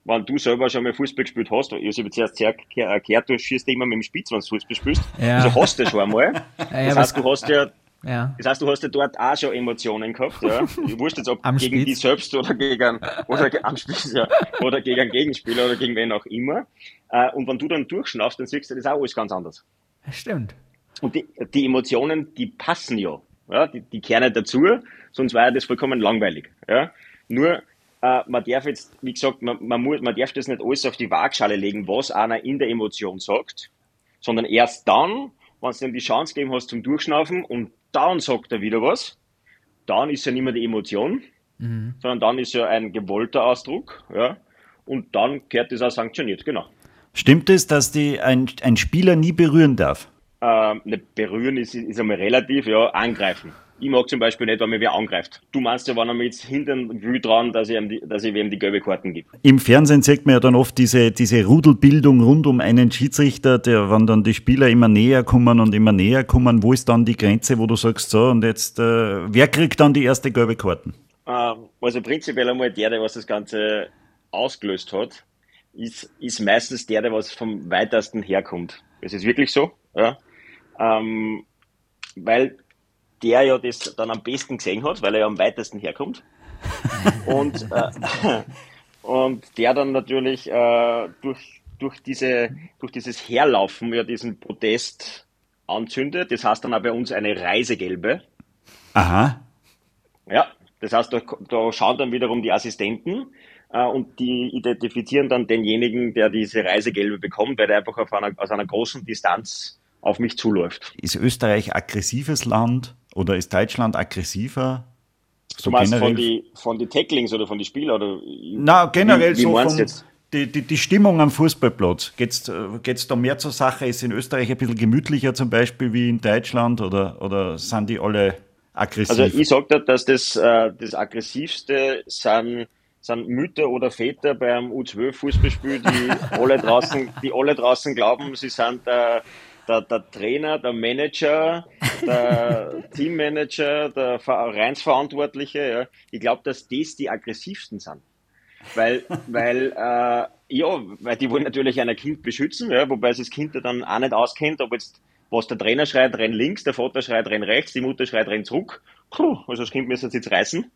wenn du selber schon mal Fußball gespielt hast, ich habe zuerst erklärt, du schießt immer mit dem Spitz, wenn du Fußball spielst. Ja. Also hast du schon einmal. <laughs> Ja, das heißt, du hast ja, ja. Das heißt, du hast ja dort auch schon Emotionen gehabt, ja. Ich wusste jetzt, ob am gegen Spitz. dich selbst oder gegen, oder am Spitz, ja, oder gegen einen Gegenspieler oder gegen wen auch immer. Äh, und wenn du dann durchschnaufst, dann siehst du das auch alles ganz anders. Stimmt. Und die, die Emotionen, die passen ja. ja die, die kehren nicht dazu, sonst wäre das vollkommen langweilig. Ja. Nur, äh, man darf jetzt, wie gesagt, man, man, muss, man darf das nicht alles auf die Waagschale legen, was einer in der Emotion sagt, sondern erst dann, wenn du ihm die Chance gegeben hast zum Durchschnaufen und dann sagt er wieder was, dann ist ja nicht mehr die Emotion, mhm. sondern dann ist ja ein gewollter Ausdruck, ja, und dann gehört das auch sanktioniert, genau. Stimmt es, dass die ein, ein Spieler nie berühren darf? Ähm, nicht berühren ist, ist einmal relativ, ja, angreifen. Ich mag zum Beispiel nicht, wenn mir wer angreift. Du meinst ja, wenn er mir jetzt hintern will dran, dass ich, ihm die, dass ich ihm die gelbe Karten gebe. Im Fernsehen sieht man ja dann oft diese, diese Rudelbildung rund um einen Schiedsrichter, der, wenn dann die Spieler immer näher kommen und immer näher kommen, wo ist dann die Grenze, wo du sagst, so, und jetzt, äh, wer kriegt dann die erste gelbe Karten? Ähm, also prinzipiell einmal der, der was das Ganze ausgelöst hat, ist, ist meistens der, der was vom weitesten herkommt. Das ist wirklich so, ja. Ähm, weil der ja das dann am besten gesehen hat, weil er ja am weitesten herkommt. und, äh, <laughs> und der dann natürlich äh, durch, durch, diese, durch dieses Herlaufen ja diesen Protest anzündet. Das heißt dann auch bei uns eine Reisegelbe. Aha. Ja, das heißt, da, da schauen dann wiederum die Assistenten äh, und die identifizieren dann denjenigen, der diese Reisegelbe bekommt, weil der einfach auf einer, aus einer großen Distanz auf mich zuläuft. Ist Österreich aggressives Land? Oder ist Deutschland aggressiver? So du meinst generell? von die, von die Tacklings oder von die Spieler? Oder Na, generell wie, wie so von, jetzt? Die, die, die Stimmung am Fußballplatz. Geht es äh, da mehr zur Sache? Ist in Österreich ein bisschen gemütlicher zum Beispiel wie in Deutschland oder, oder sind die alle aggressiv? Also ich sage da, dass das, äh, das aggressivste sind, sind Mütter oder Väter beim U12-Fußballspiel, die <laughs> alle draußen, die alle draußen glauben, sie sind äh, der, der Trainer, der Manager, der <laughs> Teammanager, der Vereinsverantwortliche. Ja. Ich glaube, dass das die aggressivsten sind. Weil, <laughs> weil, äh, ja, weil die wollen natürlich ein Kind beschützen, ja, wobei sich das Kind dann auch nicht auskennt, ob jetzt, was der Trainer schreit, renn links, der Vater schreit, renn rechts, die Mutter schreit, renn zurück. Puh, also das Kind müsste jetzt reißen.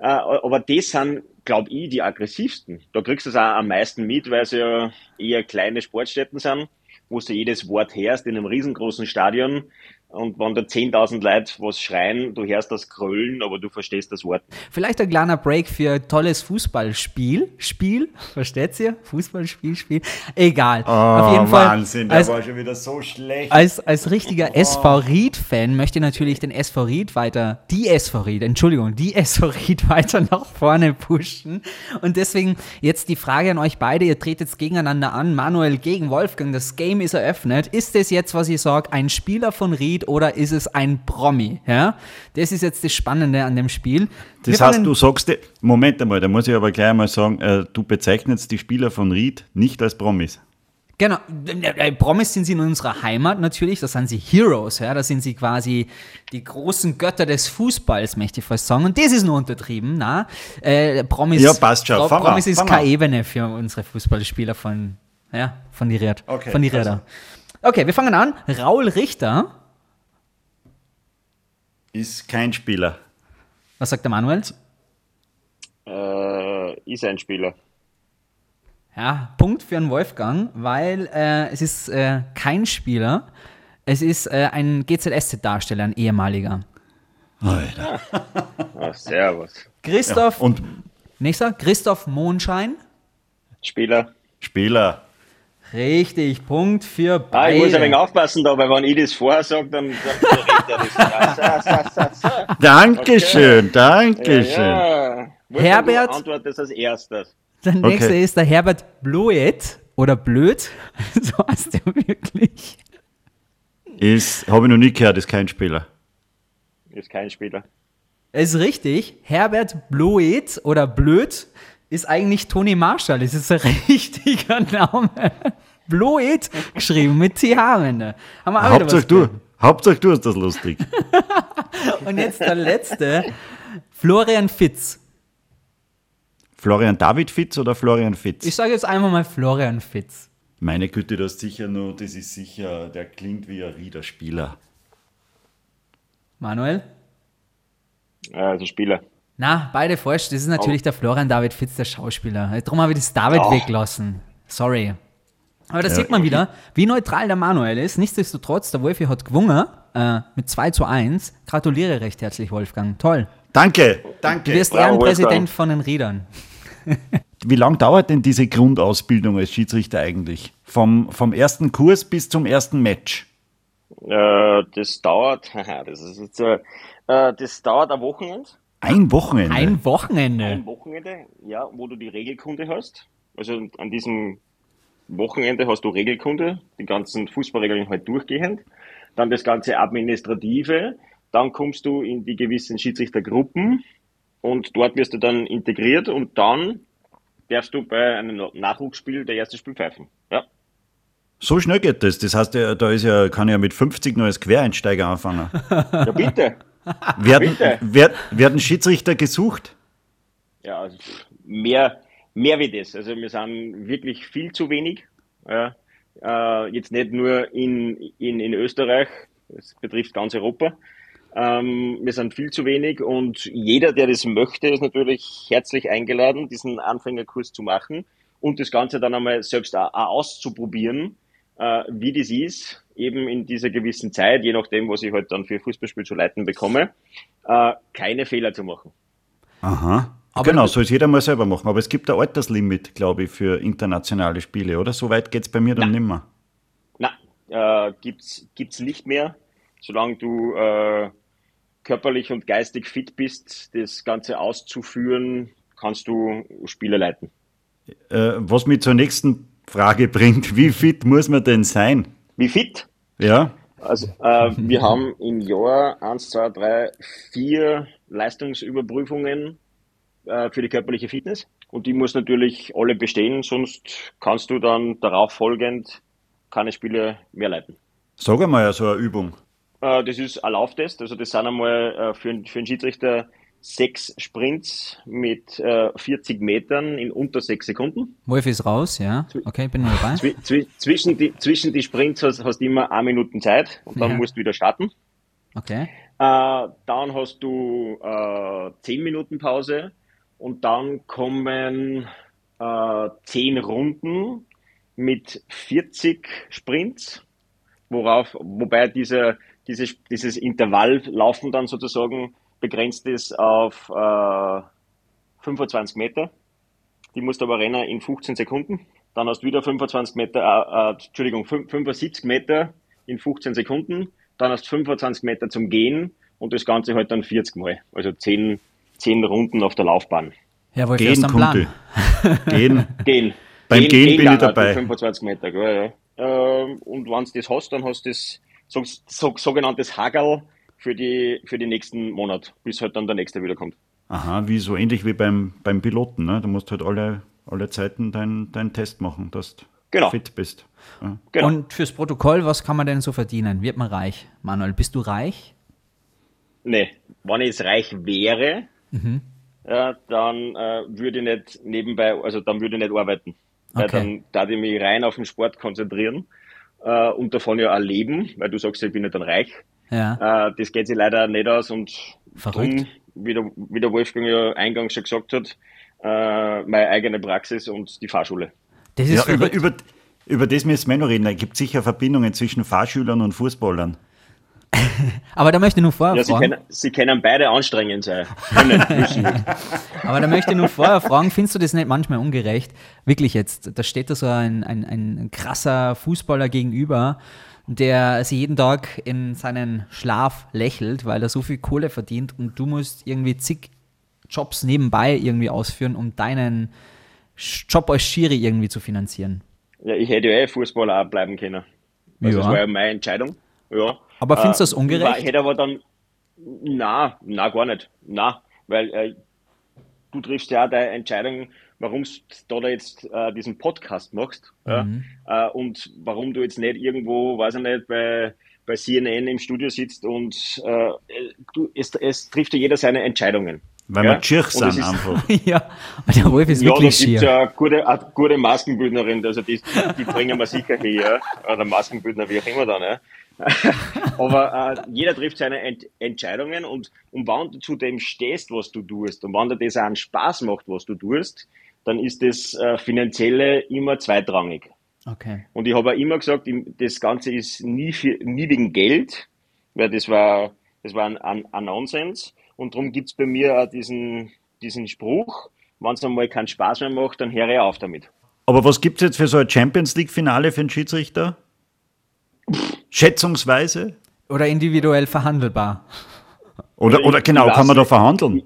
Äh, aber das sind glaube ich, die aggressivsten. Da kriegst du es auch am meisten mit, weil es ja eher kleine Sportstätten sind, wo du jedes Wort hörst in einem riesengroßen Stadion. Und wenn da 10.000 Leute was schreien, du hörst das Grölen, aber du verstehst das Wort. Vielleicht ein kleiner Break für ein tolles Fußballspiel. Spiel, versteht ihr? Fußballspiel, Spiel. Egal. Oh, Auf jeden Fall. Wahnsinn, der als, war schon wieder so schlecht. als, als richtiger SV Ried-Fan möchte ich natürlich den SV Ried weiter, die SV Ried, Entschuldigung, die SV Ried <laughs> weiter nach vorne pushen. Und deswegen jetzt die Frage an euch beide. Ihr tretet jetzt gegeneinander an. Manuel gegen Wolfgang. Das Game ist eröffnet. Ist das jetzt, was ich sage, ein Spieler von Ried oder ist es ein Promi? Ja? Das ist jetzt das Spannende an dem Spiel. Das Wir heißt, du sagst, Moment einmal, da muss ich aber gleich mal sagen, äh, du bezeichnest die Spieler von Ried nicht als Promis. Genau, äh, Promis sind sie in unserer Heimat natürlich, da sind sie Heroes, ja, da sind sie quasi die großen Götter des Fußballs, möchte ich fast sagen. Und das ist nur untertrieben, na? Äh, Promis, Ja, passt schon. Pro- Promis an, ist keine. Ebene für unsere Fußballspieler von, ja, von die Red, Okay, von die also. Räder. Okay, wir fangen an. Raul Richter, Ist kein Spieler. was sagt der Manuel? Äh, ist ein Spieler. Ja, Punkt für einen Wolfgang, weil äh, es ist äh, kein Spieler, es ist äh, ein GZSZ-Darsteller, ein ehemaliger. Alter. <laughs> Ah, servus. Christoph, Und nächster, Christoph Mondschein. Spieler. Spieler. Richtig, Punkt für Ah, beide. ich muss ein wenig aufpassen da, weil wenn ich das vorher sage, dann, dann redet er das. So, so, so, so. <laughs> Dankeschön, Dankeschön. Ja, ja. Herbert? Du antwortest als erstes. Der nächste Okay. ist der Herbert Bloet oder Blöd. <laughs> so heißt der wirklich. Ist, habe ich noch nie gehört, ist kein Spieler. Ist kein Spieler. Ist richtig. Herbert Bloet oder Blöd ist eigentlich Toni Marshall. Das ist ein <laughs> richtiger Name. Bloet geschrieben mit TH am Ende. Haben wir Hauptsache du, Hauptsache du hast das lustig. <laughs> Und jetzt der letzte. Florian Fitz. Florian David Fitz oder Florian Fitz? Ich sage jetzt einfach mal Florian Fitz. Meine Güte, das ist sicher nur, das ist sicher, der klingt wie ein Rieder-Spieler. Manuel? Also Spieler. Na, beide falsch. Das ist natürlich der Florian David Fitz, der Schauspieler. Darum habe ich das David Oh. weglassen. Sorry. Aber da sieht man wieder, wie neutral der Manuel ist. Nichtsdestotrotz, der Wolfi hat gewonnen äh, mit 2 zu 1. Gratuliere recht herzlich, Wolfgang. Toll. Danke, Du danke. wirst Bravo, Ehrenpräsident Wolfgang. von den Riedern. Wie lang dauert denn diese Grundausbildung als Schiedsrichter eigentlich? Vom, vom ersten Kurs bis zum ersten Match? Äh, das dauert, haha, <laughs> das ist jetzt, äh, äh, das dauert ein Wochenende. Ein Wochenende. Ein Wochenende. Ein Wochenende, ja, wo du die Regelkunde hast. Also an diesem Wochenende hast du Regelkunde, die ganzen Fußballregeln halt durchgehend. Dann das ganze Administrative. Dann kommst du in die gewissen Schiedsrichtergruppen und dort wirst du dann integriert und dann darfst du bei einem Nachwuchsspiel der erste Spiel pfeifen. Ja. So schnell geht das. Das heißt, da ist ja, kann ich ja mit 50 nur als Quereinsteiger anfangen. Ja, bitte. <laughs> Werden, Bitte. wer, werden Schiedsrichter gesucht? Ja, also mehr, mehr wie das. Also wir sind wirklich viel zu wenig. Ja. Äh, jetzt nicht nur in, in, in Österreich, das betrifft ganz Europa. Ähm, wir sind viel zu wenig und jeder, der das möchte, ist natürlich herzlich eingeladen, diesen Anfängerkurs zu machen und das Ganze dann einmal selbst auch, auch auszuprobieren, äh, wie das ist, eben in dieser gewissen Zeit, je nachdem, was ich halt dann für Fußballspiel zu leiten bekomme, äh, keine Fehler zu machen. Aha. Aber- genau, soll es jeder mal selber machen. Aber es gibt ein Alterslimit, glaube ich, für internationale Spiele, oder? So weit geht es bei mir dann nimmer. Na, äh, gibt's gibt's nicht mehr, solange du äh, körperlich und geistig fit bist, das Ganze auszuführen, kannst du Spiele leiten. Äh, was mich zur nächsten Frage bringt, wie fit muss man denn sein? Wie fit? Ja? Also äh, wir haben im Jahr eins, zwei, drei, vier Leistungsüberprüfungen äh, für die körperliche Fitness und die muss natürlich alle bestehen, sonst kannst du dann darauf folgend keine Spiele mehr leiten. Sag einmal so eine Übung. Äh, das ist ein Lauftest, also das sind einmal äh, für, für einen Schiedsrichter sechs Sprints mit äh, 40 Metern in unter sechs Sekunden. Wolfi ist raus, ja. Okay, bin nur dabei. Zwi zwi zwischen, die, zwischen die Sprints hast, hast du immer eine Minute Zeit und dann Ja. musst du wieder starten. Okay. Äh, dann hast du äh, 10 Minuten Pause und dann kommen äh, 10 Runden mit 40 Sprints, worauf, wobei diese, diese, dieses Intervalllaufen dann sozusagen begrenzt ist auf äh, 25 Meter. Die musst du aber rennen in 15 Sekunden. Dann hast du wieder 25 Meter, äh, äh, Entschuldigung, 75 Meter in 15 Sekunden. Dann hast du 25 Meter zum Gehen und das Ganze halt dann 40 Mal. Also 10, 10 Runden auf der Laufbahn. Ja, wohl Gehen. Kumpel. <laughs> Gehen. Gehen. Beim Gehen bin ich dann halt dabei. die 25 Meter, gell, ja. Ähm, Und wenn du das hast, dann hast du das so, so, sogenanntes Hagel für die, für den nächsten Monat, bis halt dann der nächste wiederkommt. Aha, wie so ähnlich wie beim, beim Piloten. Ne? Du musst halt alle, alle Zeiten deinen deinen Test machen, dass du Genau. fit bist. Ja. Genau. Und fürs Protokoll, was kann man denn so verdienen? Wird man reich? Manuel, bist du reich? Nee, wenn ich jetzt reich wäre, Mhm. ja, dann äh, würde ich nicht nebenbei, also dann würde ich nicht arbeiten. Weil Okay. dann darf ich mich rein auf den Sport konzentrieren äh, und davon ja auch leben, weil du sagst, ich bin nicht dann reich. Ja. Äh, das geht sich leider nicht aus und Verrückt. drum, wie, der, wie der Wolfgang ja eingangs schon gesagt hat, äh, meine eigene Praxis und die Fahrschule. Das ist Ja, über, über, über das müssen wir noch reden. Es gibt sicher Verbindungen zwischen Fahrschülern und Fußballern. <laughs> Aber da möchte ich nur vorher Ja, sie fragen. können, sie können beide anstrengend sein. <laughs> Aber da möchte ich nur vorher fragen, findest du das nicht manchmal ungerecht? Wirklich jetzt, da steht da so ein, ein, ein krasser Fußballer gegenüber, der sich jeden Tag in seinen Schlaf lächelt, weil er so viel Kohle verdient und du musst irgendwie zig Jobs nebenbei irgendwie ausführen, um deinen Job als Schiri irgendwie zu finanzieren. Ja, ich hätte ja eh Fußballer auch bleiben können. Also Ja. Das war ja meine Entscheidung. Ja. Aber findest du das Äh, ungerecht? War, hätte aber dann, na, na, gar nicht. Na, weil äh, du triffst ja deine Entscheidung, warum du da jetzt äh, diesen Podcast machst. Ja? Mhm. Äh, und warum du jetzt nicht irgendwo, weiß ich nicht, bei, bei CNN im Studio sitzt und äh, du, es, es trifft ja jeder seine Entscheidungen. Weil Ja, wir das sind ist- einfach. <laughs> ja, der Wolf ist Ja, da wirklich gibt's schier. ja eine gute, eine gute Maskenbildnerin, also die, die bringen wir sicher her, oder Maskenbildner, wie auch immer dann. Ja. <laughs> Aber äh, jeder trifft seine Ent Entscheidungen und, und wenn du zu dem stehst, was du tust, und wenn dir das auch einen Spaß macht, was du tust, dann ist das äh, Finanzielle immer zweitrangig. Okay. Und ich habe auch immer gesagt, das Ganze ist nie, für, nie wegen Geld, weil das war, das war ein, ein, ein Nonsens. Und darum gibt's bei mir auch diesen, diesen Spruch, wenn es einmal keinen Spaß mehr macht, dann höre ich auf damit. Aber was gibt es jetzt für so ein Champions League-Finale für einen Schiedsrichter? Schätzungsweise? Oder individuell verhandelbar. Oder, Ich- oder genau, kann man da verhandeln?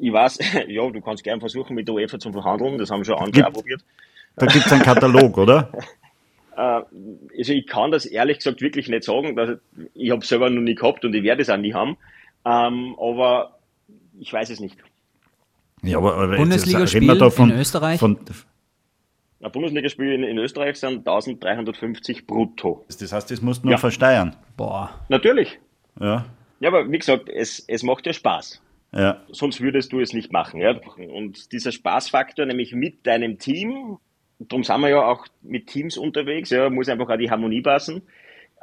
Ich weiß, <laughs> ja, du kannst gerne versuchen, mit der UEFA zu verhandeln, das haben schon andere Gibt- auch probiert. Da gibt es einen Katalog, oder? <laughs> Äh, also ich kann das ehrlich gesagt wirklich nicht sagen, dass ich habe selber noch nie gehabt und ich werde es auch nie haben. Ähm, aber ich weiß es nicht. Ja, aber, aber Bundesligaspiel in Österreich? Von, Ein Bundesligaspiel in, in Österreich sind 1350 brutto. das heißt, das musst du nur Ja. versteuern. Boah. Natürlich. Ja, Ja, aber wie gesagt, es, es macht ja Spaß. Ja. Sonst würdest du es nicht machen. Ja? Und dieser Spaßfaktor, nämlich mit deinem Team, darum sind wir ja auch mit Teams unterwegs, ja, muss einfach auch die Harmonie passen,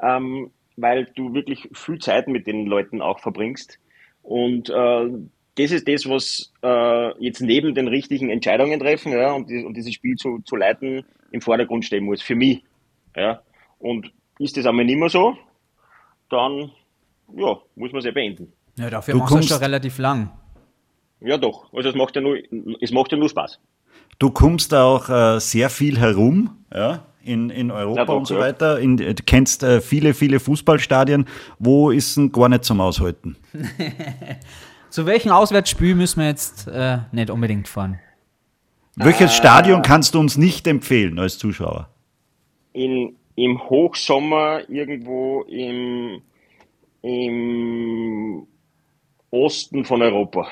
ähm, weil du wirklich viel Zeit mit den Leuten auch verbringst. Und äh, das ist das, was äh, jetzt neben den richtigen Entscheidungen treffen ja, und, und dieses Spiel zu, zu leiten im Vordergrund stehen muss, für mich. Ja. Und ist das einmal nicht mehr so, dann ja, muss man es ja beenden. Ja, dafür Du machst du kommst- schon relativ lang. Ja, doch. Also es macht ja nur, es macht ja nur Spaß. Du kommst da auch äh, sehr viel herum, ja, in, in Europa Ja, doch, und so ja. weiter. In, du kennst äh, viele, viele Fußballstadien. Wo ist denn gar nicht zum Aushalten? <laughs> Zu welchem Auswärtsspiel müssen wir jetzt äh, nicht unbedingt fahren? Welches Stadion kannst du uns nicht empfehlen als Zuschauer? in, im Hochsommer irgendwo im, im Osten von Europa.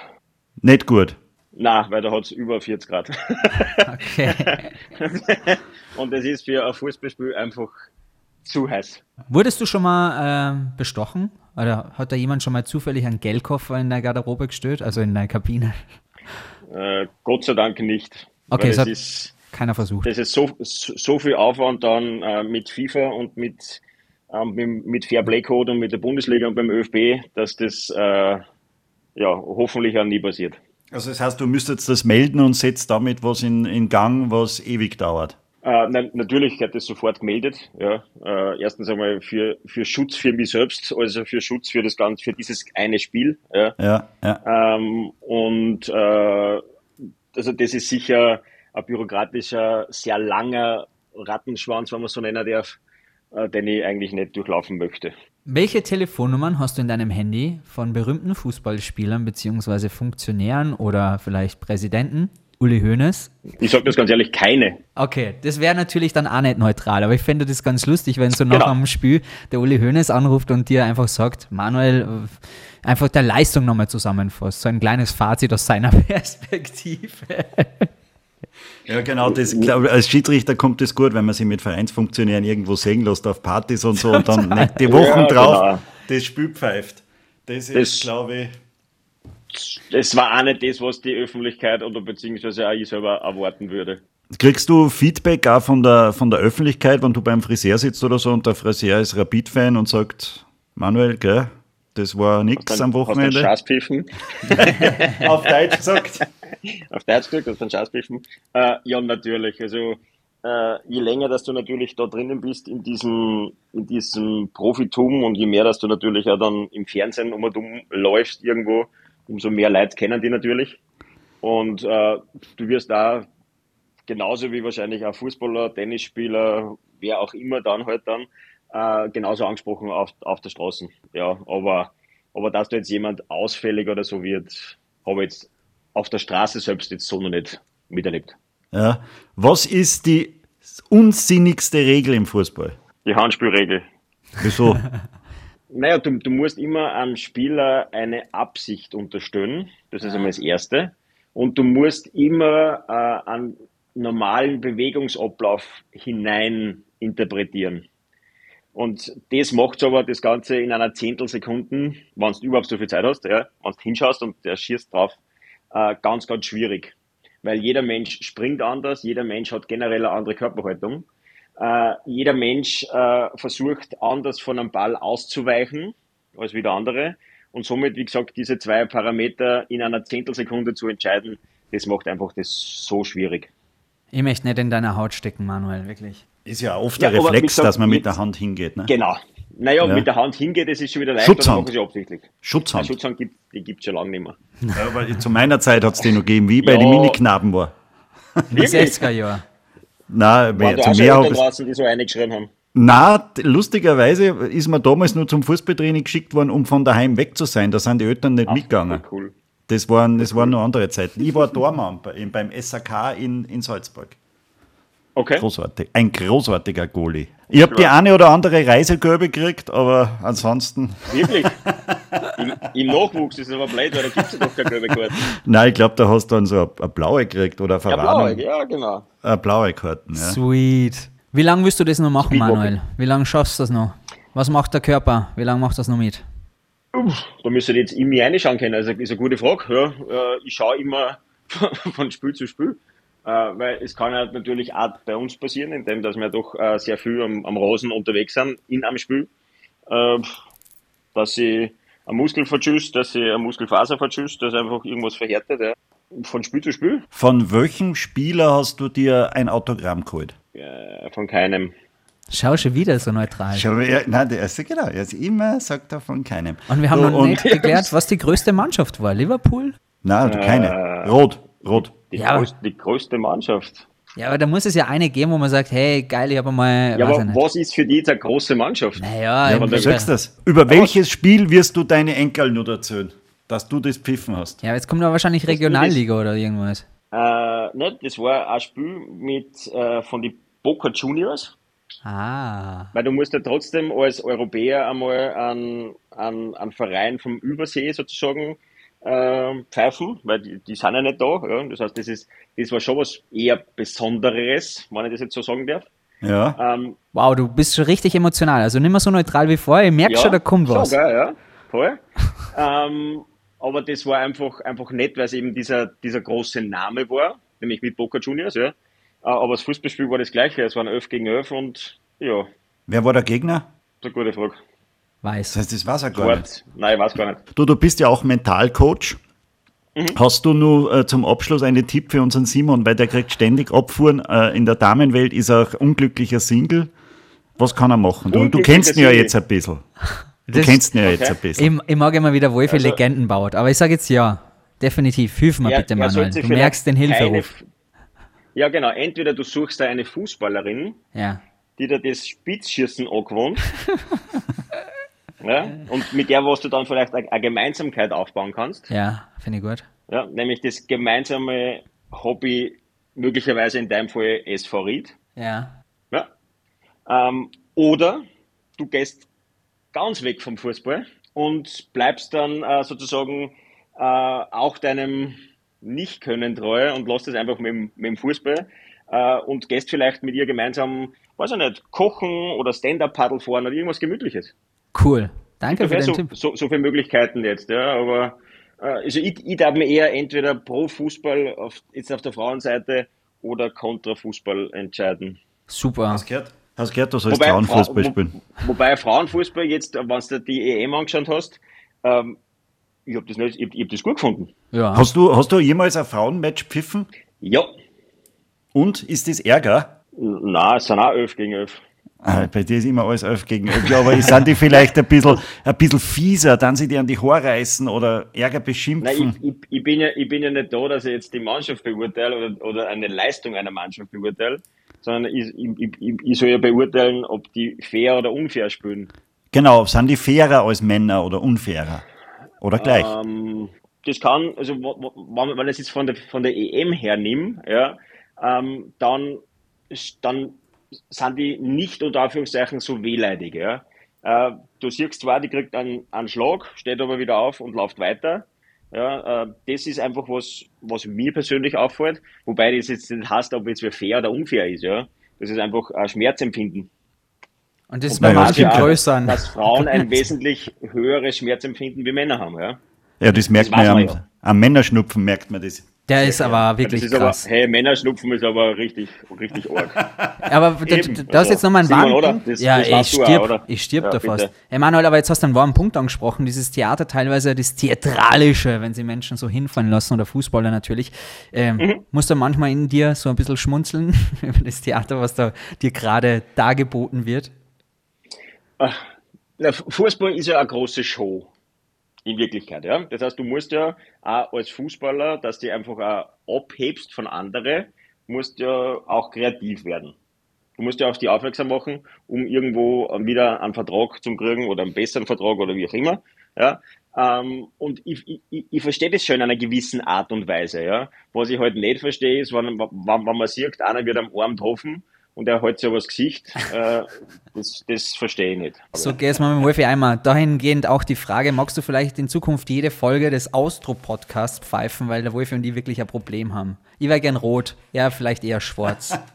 Nicht gut. Na, weil da hat es über 40 Grad. Okay. <laughs> Und das ist für ein Fußballspiel einfach zu heiß. Wurdest du schon mal äh, bestochen? Oder hat da jemand schon mal zufällig einen Geldkoffer in der Garderobe gestellt, also in der Kabine? Äh, Gott sei Dank nicht. Okay, es das hat- ist, Keiner versucht. das ist so, so viel Aufwand dann äh, mit FIFA und mit, ähm, mit, mit Fairplay-Code und mit der Bundesliga und beim ÖFB, dass das äh, ja hoffentlich auch nie passiert. Also das heißt, du müsstest das melden und setzt damit was in, in Gang, was ewig dauert. Äh, nein, natürlich hat das sofort gemeldet. Ja. Äh, erstens einmal für, für Schutz für mich selbst, also für Schutz für das ganze, für dieses eine Spiel. Ja. Ja, ja. Ähm, und äh, also das ist sicher ein bürokratischer, sehr langer Rattenschwanz, wenn man so nennen darf, äh, den ich eigentlich nicht durchlaufen möchte. Welche Telefonnummern hast du in deinem Handy von berühmten Fußballspielern bzw. Funktionären oder vielleicht Präsidenten? Uli Hoeneß? Ich sage das ganz ehrlich, keine. Okay, das wäre natürlich dann auch nicht neutral, aber ich fände das ganz lustig, wenn so nach Genau. einem Spiel der Uli Hoeneß anruft und dir einfach sagt, Manuel, einfach der Leistung nochmal zusammenfasst. So ein kleines Fazit aus seiner <laughs> Perspektive. Ja, genau, das, glaub, als Schiedsrichter kommt es gut, wenn man sich mit Vereinsfunktionären irgendwo sehen lässt auf Partys und so und dann nicht die Wochen Ja, drauf genau. das Spiel pfeift. Das ist, glaube ich, Das war auch nicht das, was die Öffentlichkeit oder beziehungsweise auch ich selber erwarten würde. Kriegst du Feedback auch von der, von der Öffentlichkeit, wenn du beim Friseur sitzt oder so und der Friseur ist Rapid-Fan und sagt, Manuel, gell, das war Dann, am Hast Wochenende? Scheißpfiffen? <laughs> Auf Deutsch gesagt. <laughs> Auf Deutsch gesagt, hast du einen Scheißpfiffen? Äh, ja, natürlich. Also äh, je länger, dass du natürlich da drinnen bist in diesem, in diesem Profitum und je mehr, dass du natürlich auch dann im Fernsehen um und um läufst irgendwo, umso mehr Leute kennen die natürlich. Und äh, du wirst da genauso wie wahrscheinlich auch Fußballer, Tennisspieler, wer auch immer dann halt dann, äh, genauso angesprochen auf, auf der Straße. Ja, aber, aber dass da jetzt jemand ausfällig oder so wird, habe ich jetzt auf der Straße selbst jetzt so noch nicht miterlebt. Ja. Was ist die unsinnigste Regel im Fußball? Die Handspielregel. Wieso? <laughs> Naja, du, du musst immer einem Spieler eine Absicht unterstellen. Das ist einmal das Erste. Und du musst immer äh, einen normalen Bewegungsablauf hinein interpretieren. Und das macht aber das Ganze in einer Zehntelsekunden, wenn du überhaupt so viel Zeit hast, ja, wenn du hinschaust und der schießt drauf, äh, ganz, ganz schwierig. Weil jeder Mensch springt anders, jeder Mensch hat generell eine andere Körperhaltung. Äh, jeder Mensch äh, versucht anders von einem Ball auszuweichen als wie der andere. Und somit, wie gesagt, diese zwei Parameter in einer Zehntelsekunde zu entscheiden, das macht einfach das so schwierig. Ich möchte nicht in deiner Haut stecken, Manuel, wirklich. Ist ja oft Ja, der wie Reflex, gesagt, dass man mit mit- der Hand hingeht. Ne? Genau. Naja, Ja. mit der Hand hingeht, das ist schon wieder leicht, Schutzhand. sie absichtlich. Eine Schutzhand. Schutzhand gibt die gibt's schon lange nicht mehr. Ja, aber zu meiner Zeit hat es die noch gegeben, wie bei Ja. den Miniknaben war. Die 60er Jahre. Nein, mehr, zu mehr habe ich. draußen, die so eingeschrien haben? Na, lustigerweise ist man damals nur zum Fußballtraining geschickt worden, um von daheim weg zu sein. Da sind die Eltern nicht mitgegangen. Cool. Das waren, das waren noch andere Zeiten. Ich war Tormann bei- beim SAK in, in Salzburg. Okay. Großartig. Ein großartiger Goalie. Ich habe die eine oder andere Reisegelbe gekriegt, aber ansonsten. <laughs> Wirklich? Im, Im Nachwuchs ist es aber blöd, weil da gibt es doch keine gelbe Karten. Nein, ich glaube, da hast du dann so eine, eine blaue gekriegt oder eine Ja, Verwarnung. blau, ja, genau. Eine blaue Karten, ja. Sweet. Wie lange willst du das noch machen. Manuel? Wie lange schaffst du das noch? Was macht der Körper? Wie lange macht das noch mit? Da müsstet ihr jetzt in mich reinschauen können. Also, ist eine gute Frage. Ja, äh, ich schaue immer <laughs> von Spiel zu Spiel. Äh, weil es kann halt natürlich auch bei uns passieren, indem dass wir doch äh, sehr viel am, am Rasen unterwegs sind in einem Spiel. Äh, dass sie ein Muskel verschüsst, dass sie eine Muskelfaser verschüsst, dass einfach irgendwas verhärtet. Ja. Von Spiel zu Spiel. Von welchem Spieler hast du dir ein Autogramm geholt? Äh, von keinem. Schau schon wieder so neutral. Schau, ja, nein, der ist genau. Er ist immer sagt er von keinem. Und wir haben Du, noch nicht geklärt, was die größte Mannschaft war. Liverpool? Nein, du, keine. Äh, Rot, rot. Die, Ja. größte, die größte Mannschaft. Ja, aber da muss es ja eine geben, wo man sagt, hey, geil, ich habe mal, Ja, aber was ist für die jetzt eine große Mannschaft? Naja, Ja, aber Du sagst das. Über welches Spiel wirst du deine Enkel nur erzählen, dass du das pfiffen hast? ja, jetzt kommt da wahrscheinlich Regionalliga oder irgendwas. Äh, ne, das war ein Spiel mit, äh, von den Boca Juniors, Ah. weil du musst ja trotzdem als Europäer einmal an, an, an Verein vom Übersee sozusagen äh, pfeifen, weil die, die sind ja nicht da. Ja. Das heißt, das, ist, das war schon was eher Besonderes, wenn ich das jetzt so sagen darf. Ja. Ähm, Wow, du bist schon richtig emotional. Also nicht mehr so neutral wie vorher. Ich merke schon, da kommt schon, was. Gell, ja, voll. ähm, aber das war einfach, einfach nett, weil es eben dieser, dieser große Name war, nämlich mit Boca Juniors, ja. Äh, Aber das Fußballspiel war das gleiche, es waren 11 gegen 11 und ja, Wer war der Gegner? das ist eine gute Frage. Weiß. Das heißt, das weiß er gar nicht. Sport, nein, ich weiß gar nicht. Du, du bist ja auch Mentalcoach. Hast du nur äh, zum Abschluss einen Tipp für unseren Simon, weil der kriegt ständig Abfuhren. Äh, in der Damenwelt ist er auch unglücklicher Single. Was kann er machen? Du, du Unglücklicher kennst ihn ja jetzt ein bisschen. Du Das- kennst ihn ja jetzt Okay. ein bisschen. Ich, ich mag immer wieder Wolfi Also- Legenden baut, aber ich sage jetzt ja. Definitiv. Hilf mir Er- bitte, er Manuel. Du merkst den Hilferuf. Ja, genau. Entweder du suchst da eine Fußballerin, Ja. die dir das Spitzschießen angewohnt. <laughs> ja, und mit der, was du dann vielleicht eine, eine Gemeinsamkeit aufbauen kannst. Ja, finde ich gut. Ja, nämlich das gemeinsame Hobby, möglicherweise in deinem Fall SV Ried. Ja. Ja. Ähm, oder du gehst ganz weg vom Fußball und bleibst dann äh, sozusagen äh, auch deinem Nicht-Können treu und lässt es einfach mit, dem- mit dem Fußball äh, und gehst vielleicht mit ihr gemeinsam, weiß ich nicht, kochen oder Stand-Up-Paddle fahren oder irgendwas Gemütliches. Cool. Danke für den so, Tipp. so, so viele Möglichkeiten jetzt, ja, aber äh, also ich, ich darf mir eher entweder pro Fußball auf, jetzt auf der Frauenseite oder kontra Fußball entscheiden. Super. Hast du gehört? Hast du gehört, du sollst Wobei, Frauenfußball Frau- spielen? Wo, wobei Frauenfußball jetzt, wenn du dir die EM angeschaut hast, ähm, ich habe das, nicht- ich hab, ich hab das gut gefunden. Ja. Hast du, hast du jemals ein Frauenmatch pfiffen? Ja, Und ist das Ärger? na, es sind auch 11 gegen 11. Ah, bei dir ist immer alles 11 gegen 11. Ja, aber sind die vielleicht ein bisschen, ein bisschen fieser, dann sie dir an die Haare reißen oder Ärger Nein, beschimpfen? ich, ich, ich, bin ja, ich bin ja nicht da, dass ich jetzt die Mannschaft beurteile oder, oder eine Leistung einer Mannschaft beurteile, sondern ich, ich, ich, ich soll ja beurteilen, ob die fair oder unfair spielen. Genau, sind die fairer als Männer oder unfairer? Oder gleich? Ähm, das kann, also wenn ich es jetzt von der, von der EM hernehme, ja, ähm, dann, dann sind die nicht unter Anführungszeichen so wehleidig. Ja. Äh, du siehst zwar, die kriegt einen, einen Schlag, steht aber wieder auf und läuft weiter. Ja, äh, das ist einfach was, was mir persönlich auffällt, wobei das jetzt nicht heißt, ob jetzt wer fair oder unfair ist. Ja. Das ist einfach ein Schmerzempfinden. Und das ist bei ja, manchen stimmt. größeren. Dass Frauen ein <laughs> wesentlich höheres Schmerzempfinden wie Männer haben. Ja. Ja, das merkt das man ja weiß am, man ja. am Männerschnupfen, merkt man das. Der ist aber wirklich das ist krass. Aber, hey, Männerschnupfen ist aber richtig, richtig arg. <laughs> Aber da, hast also, jetzt nochmal einen Simon, warmen oder? Punkt. Das- ja, das ich du auch, stirb, oder? ich stirb Ja, da bitte. fast. Hey Manuel, aber jetzt hast du einen warmen Punkt angesprochen. Dieses Theater teilweise, das Theatralische, wenn sie Menschen so hinfallen lassen oder Fußballer natürlich. Ähm, Mhm. Musst du manchmal in dir so ein bisschen schmunzeln <laughs> über das Theater, was da dir gerade dargeboten wird? Na, Fußball ist ja eine große Show. In Wirklichkeit, ja. Das heißt, du musst ja auch als Fußballer, dass du einfach auch abhebst von anderen, musst ja auch kreativ werden. Du musst ja auf die aufmerksam machen, um irgendwo wieder einen Vertrag zu kriegen oder einen besseren Vertrag oder wie auch immer. Ja. Ähm, und ich, ich, ich- verstehe das schon in einer gewissen Art und Weise. Ja. Was ich halt nicht verstehe, ist, wenn, wenn, man sieht, einer wird am Arm getroffen und er hat so was Gesicht, äh, das, das verstehe ich nicht. So geht's mal mit dem Wolfi einmal. Dahingehend auch die Frage, magst du vielleicht in Zukunft jede Folge des Austro-Podcasts pfeifen, weil der Wolfi und die wirklich ein Problem haben? Ich wäre gern rot, ja, vielleicht eher schwarz. <laughs>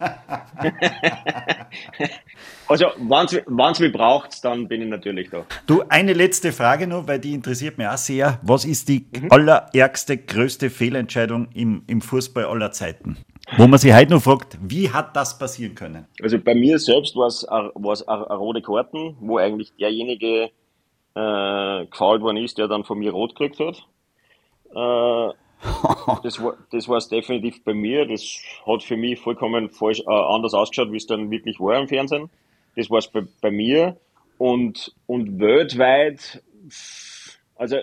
Also, wenn es mich braucht, dann bin ich natürlich da. Du, eine letzte Frage noch, weil die interessiert mich auch sehr. Was ist die Mhm. allerärgste, größte Fehlentscheidung im, im Fußball aller Zeiten? Wo man sich heute noch fragt, wie hat das passieren können? Also bei mir selbst war es eine rote Karten, wo eigentlich derjenige äh, gefault worden ist, der dann von mir rot gekriegt hat. Äh, das war das definitiv bei mir. Das hat für mich vollkommen falsch, äh, anders ausgeschaut, wie es dann wirklich war im Fernsehen. Das war es bei, bei mir. Und, und weltweit, also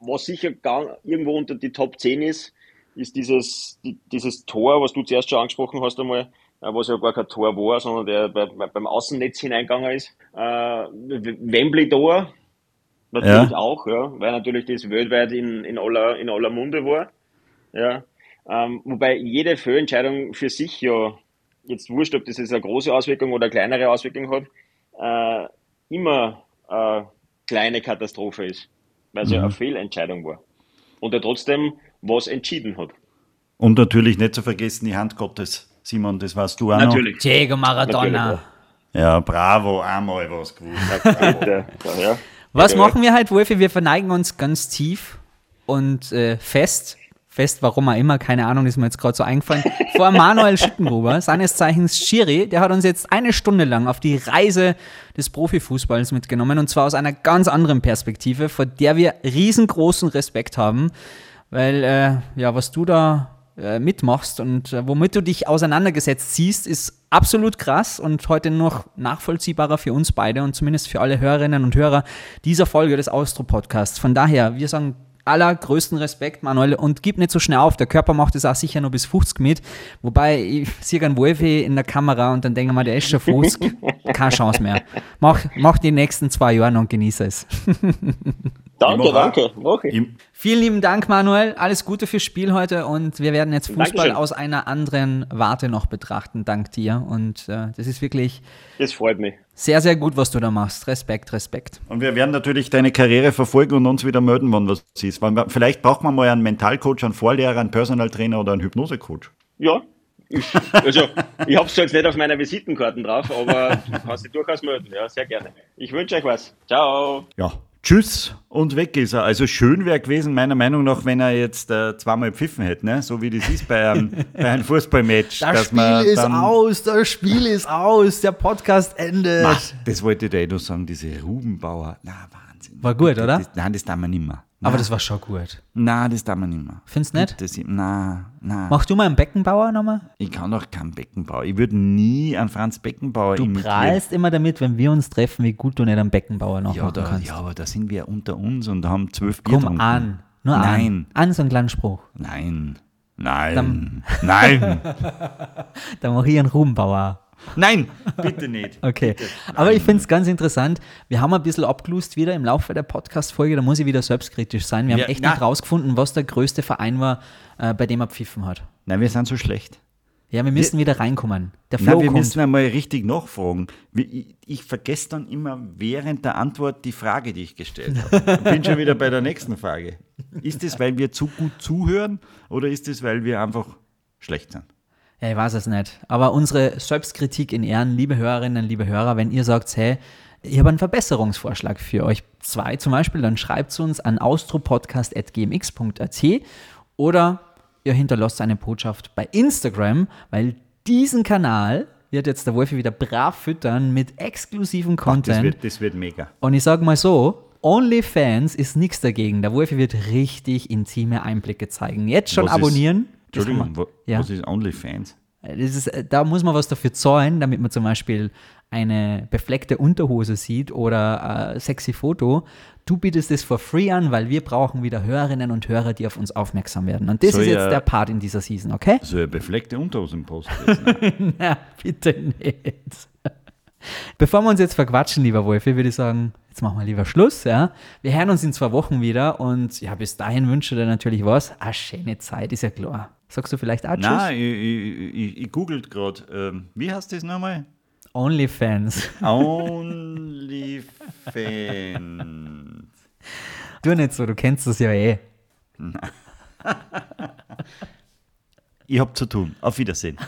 was sicher gar, irgendwo unter die Top 10 ist, ist dieses, die, dieses Tor, was du zuerst schon angesprochen hast einmal, äh, was ja gar kein Tor war, sondern der bei, bei, beim Außennetz hineingegangen ist. Äh, Wembley-Tor, natürlich Ja. auch, ja, weil natürlich das weltweit in, in, aller, in aller Munde war. Ja. Ähm, wobei jede Fehlentscheidung für sich ja, jetzt wurscht, ob das jetzt eine große Auswirkung oder eine kleinere Auswirkung hat, äh, immer eine kleine Katastrophe ist, weil es ja eine Fehlentscheidung war. Und er trotzdem was entschieden hat. Und natürlich nicht zu vergessen die Hand Gottes. Simon, das warst du auch Natürlich. Diego Maradona. Natürlich, noch. Ja, bravo, einmal was gewusst. Ja, ja. Was Ja, machen wir halt, Wolfi? Wir verneigen uns ganz tief und äh, fest. Fest, warum auch immer, keine Ahnung, ist mir jetzt gerade so eingefallen. Vor Manuel Schüttengruber, seines Zeichens Schiri, der hat uns jetzt eine Stunde lang auf die Reise des Profifußballs mitgenommen und zwar aus einer ganz anderen Perspektive, vor der wir riesengroßen Respekt haben, weil äh, ja, was du da äh, mitmachst und äh, womit du dich auseinandergesetzt siehst, ist absolut krass und heute noch nachvollziehbarer für uns beide und zumindest für alle Hörerinnen und Hörer dieser Folge des Austro-Podcasts. Von daher, wir sagen allergrößten Respekt, Manuel, und gib nicht so schnell auf. Der Körper macht es auch sicher nur bis 50 mit. Wobei, ich sehe einen Wolfi in der Kamera und dann denke ich mir, der ist schon 50. <laughs> Keine Chance mehr. Mach, mach die nächsten zwei Jahre und genieße es. <laughs> Danke, danke. Okay. Vielen lieben Dank, Manuel. Alles Gute fürs Spiel heute und wir werden jetzt Fußball Dankeschön. aus einer anderen Warte noch betrachten, dank dir. Und äh, das ist wirklich Das freut mich. sehr, sehr gut, was du da machst. Respekt, Respekt. und wir werden natürlich deine Karriere verfolgen und uns wieder melden, wann was ist. Weil Vielleicht braucht man mal einen Mentalcoach, einen Vorlehrer, einen Personal Trainer oder einen Hypnosecoach. Ja. Ich, also, ich hab's zwar jetzt nicht auf meiner Visitenkarten drauf, aber du kannst dich durchaus melden. Ja, sehr gerne. Ich wünsche euch was. Ciao. Ja. Tschüss und weg ist er. Also schön wäre gewesen, meiner Meinung nach, wenn er jetzt äh, zweimal pfiffen hätte, ne? so wie das ist bei einem, <laughs> bei einem Fußballmatch. dass man dann- aus, das Spiel ist aus, der Podcast endet. Ma, das wollte ich dir eh noch sagen, diese Rubenbauer. Na, Wahnsinn. War gut, oder? Das, nein, das darf man nicht mehr. Aber das war schon gut. Nein, das darf man nicht mehr. Findest du nicht? Das, nein, nein. Mach du mal einen Beckenbauer nochmal? Ich kann doch keinen Beckenbauer. Ich würde nie einen Franz Beckenbauer Du imitieren. prahlst immer damit, wenn wir uns treffen, wie gut du nicht einen Beckenbauer noch Ja, machen da, kannst. ja, aber da sind wir unter uns und haben zwölf Bier Komm getrunken. an. Nur Nein. an. An so einen kleinen Spruch. Nein. Nein. Nein. <laughs> Da mach ich einen Ruhmbauer. Nein. Bitte nicht. Okay. Aber ich finde es ganz interessant. Wir haben ein bisschen abgelust wieder im Laufe der Podcast-Folge. Da muss ich wieder selbstkritisch sein. Wir Ja, haben echt na. nicht rausgefunden, was der größte Verein war, äh, bei dem er pfiffen hat. Nein, wir sind so schlecht. Ja, wir müssen wieder reinkommen. Der Flow Nein, wir kommt. müssen einmal richtig nachfragen. Ich, ich vergesse dann immer während der Antwort die Frage, die ich gestellt habe. Ich bin schon wieder bei der nächsten Frage. Ist es, weil wir zu gut zuhören oder ist es, weil wir einfach schlecht sind? Ich weiß es nicht. Aber unsere Selbstkritik in Ehren, liebe Hörerinnen, liebe Hörer, wenn ihr sagt, hey, ich habe einen Verbesserungsvorschlag für euch zwei zum Beispiel, dann schreibt es uns an austropodcast.gmx.at oder ihr hinterlasst eine Botschaft bei Instagram, weil diesen Kanal wird jetzt der Wolfi wieder brav füttern mit exklusivem Das Content. wird, das wird mega. Und ich sage mal so, OnlyFans ist nichts dagegen. Der Wolfi wird richtig intime Einblicke zeigen. Jetzt schon Was ist- abonnieren. Das Entschuldigung, ja. was ist OnlyFans? Das ist, äh, da muss man was dafür zahlen, damit man zum Beispiel eine befleckte Unterhose sieht oder ein sexy Foto. Du bietest es for free an, weil wir brauchen wieder Hörerinnen und Hörer, die auf uns aufmerksam werden. Und das Soll ist jetzt ja- der Part in dieser Season, okay? So eine befleckte Unterhosenpost. <laughs> jetzt, ne? Na, bitte nicht. Bevor wir uns jetzt verquatschen, lieber Wolfi, würde ich sagen, jetzt machen wir lieber Schluss. Ja? Wir hören uns in zwei Wochen wieder und ja, bis dahin wünsche ich dir natürlich was. Eine schöne Zeit, ist ja klar. Sagst du vielleicht auch Tschüss? Nein, ich, ich, ich, ich googelt gerade. Ähm, wie heißt das nochmal? Onlyfans. OnlyFans. <laughs> Du nicht so, du kennst das ja eh. <laughs> Ich hab zu tun. Auf Wiedersehen.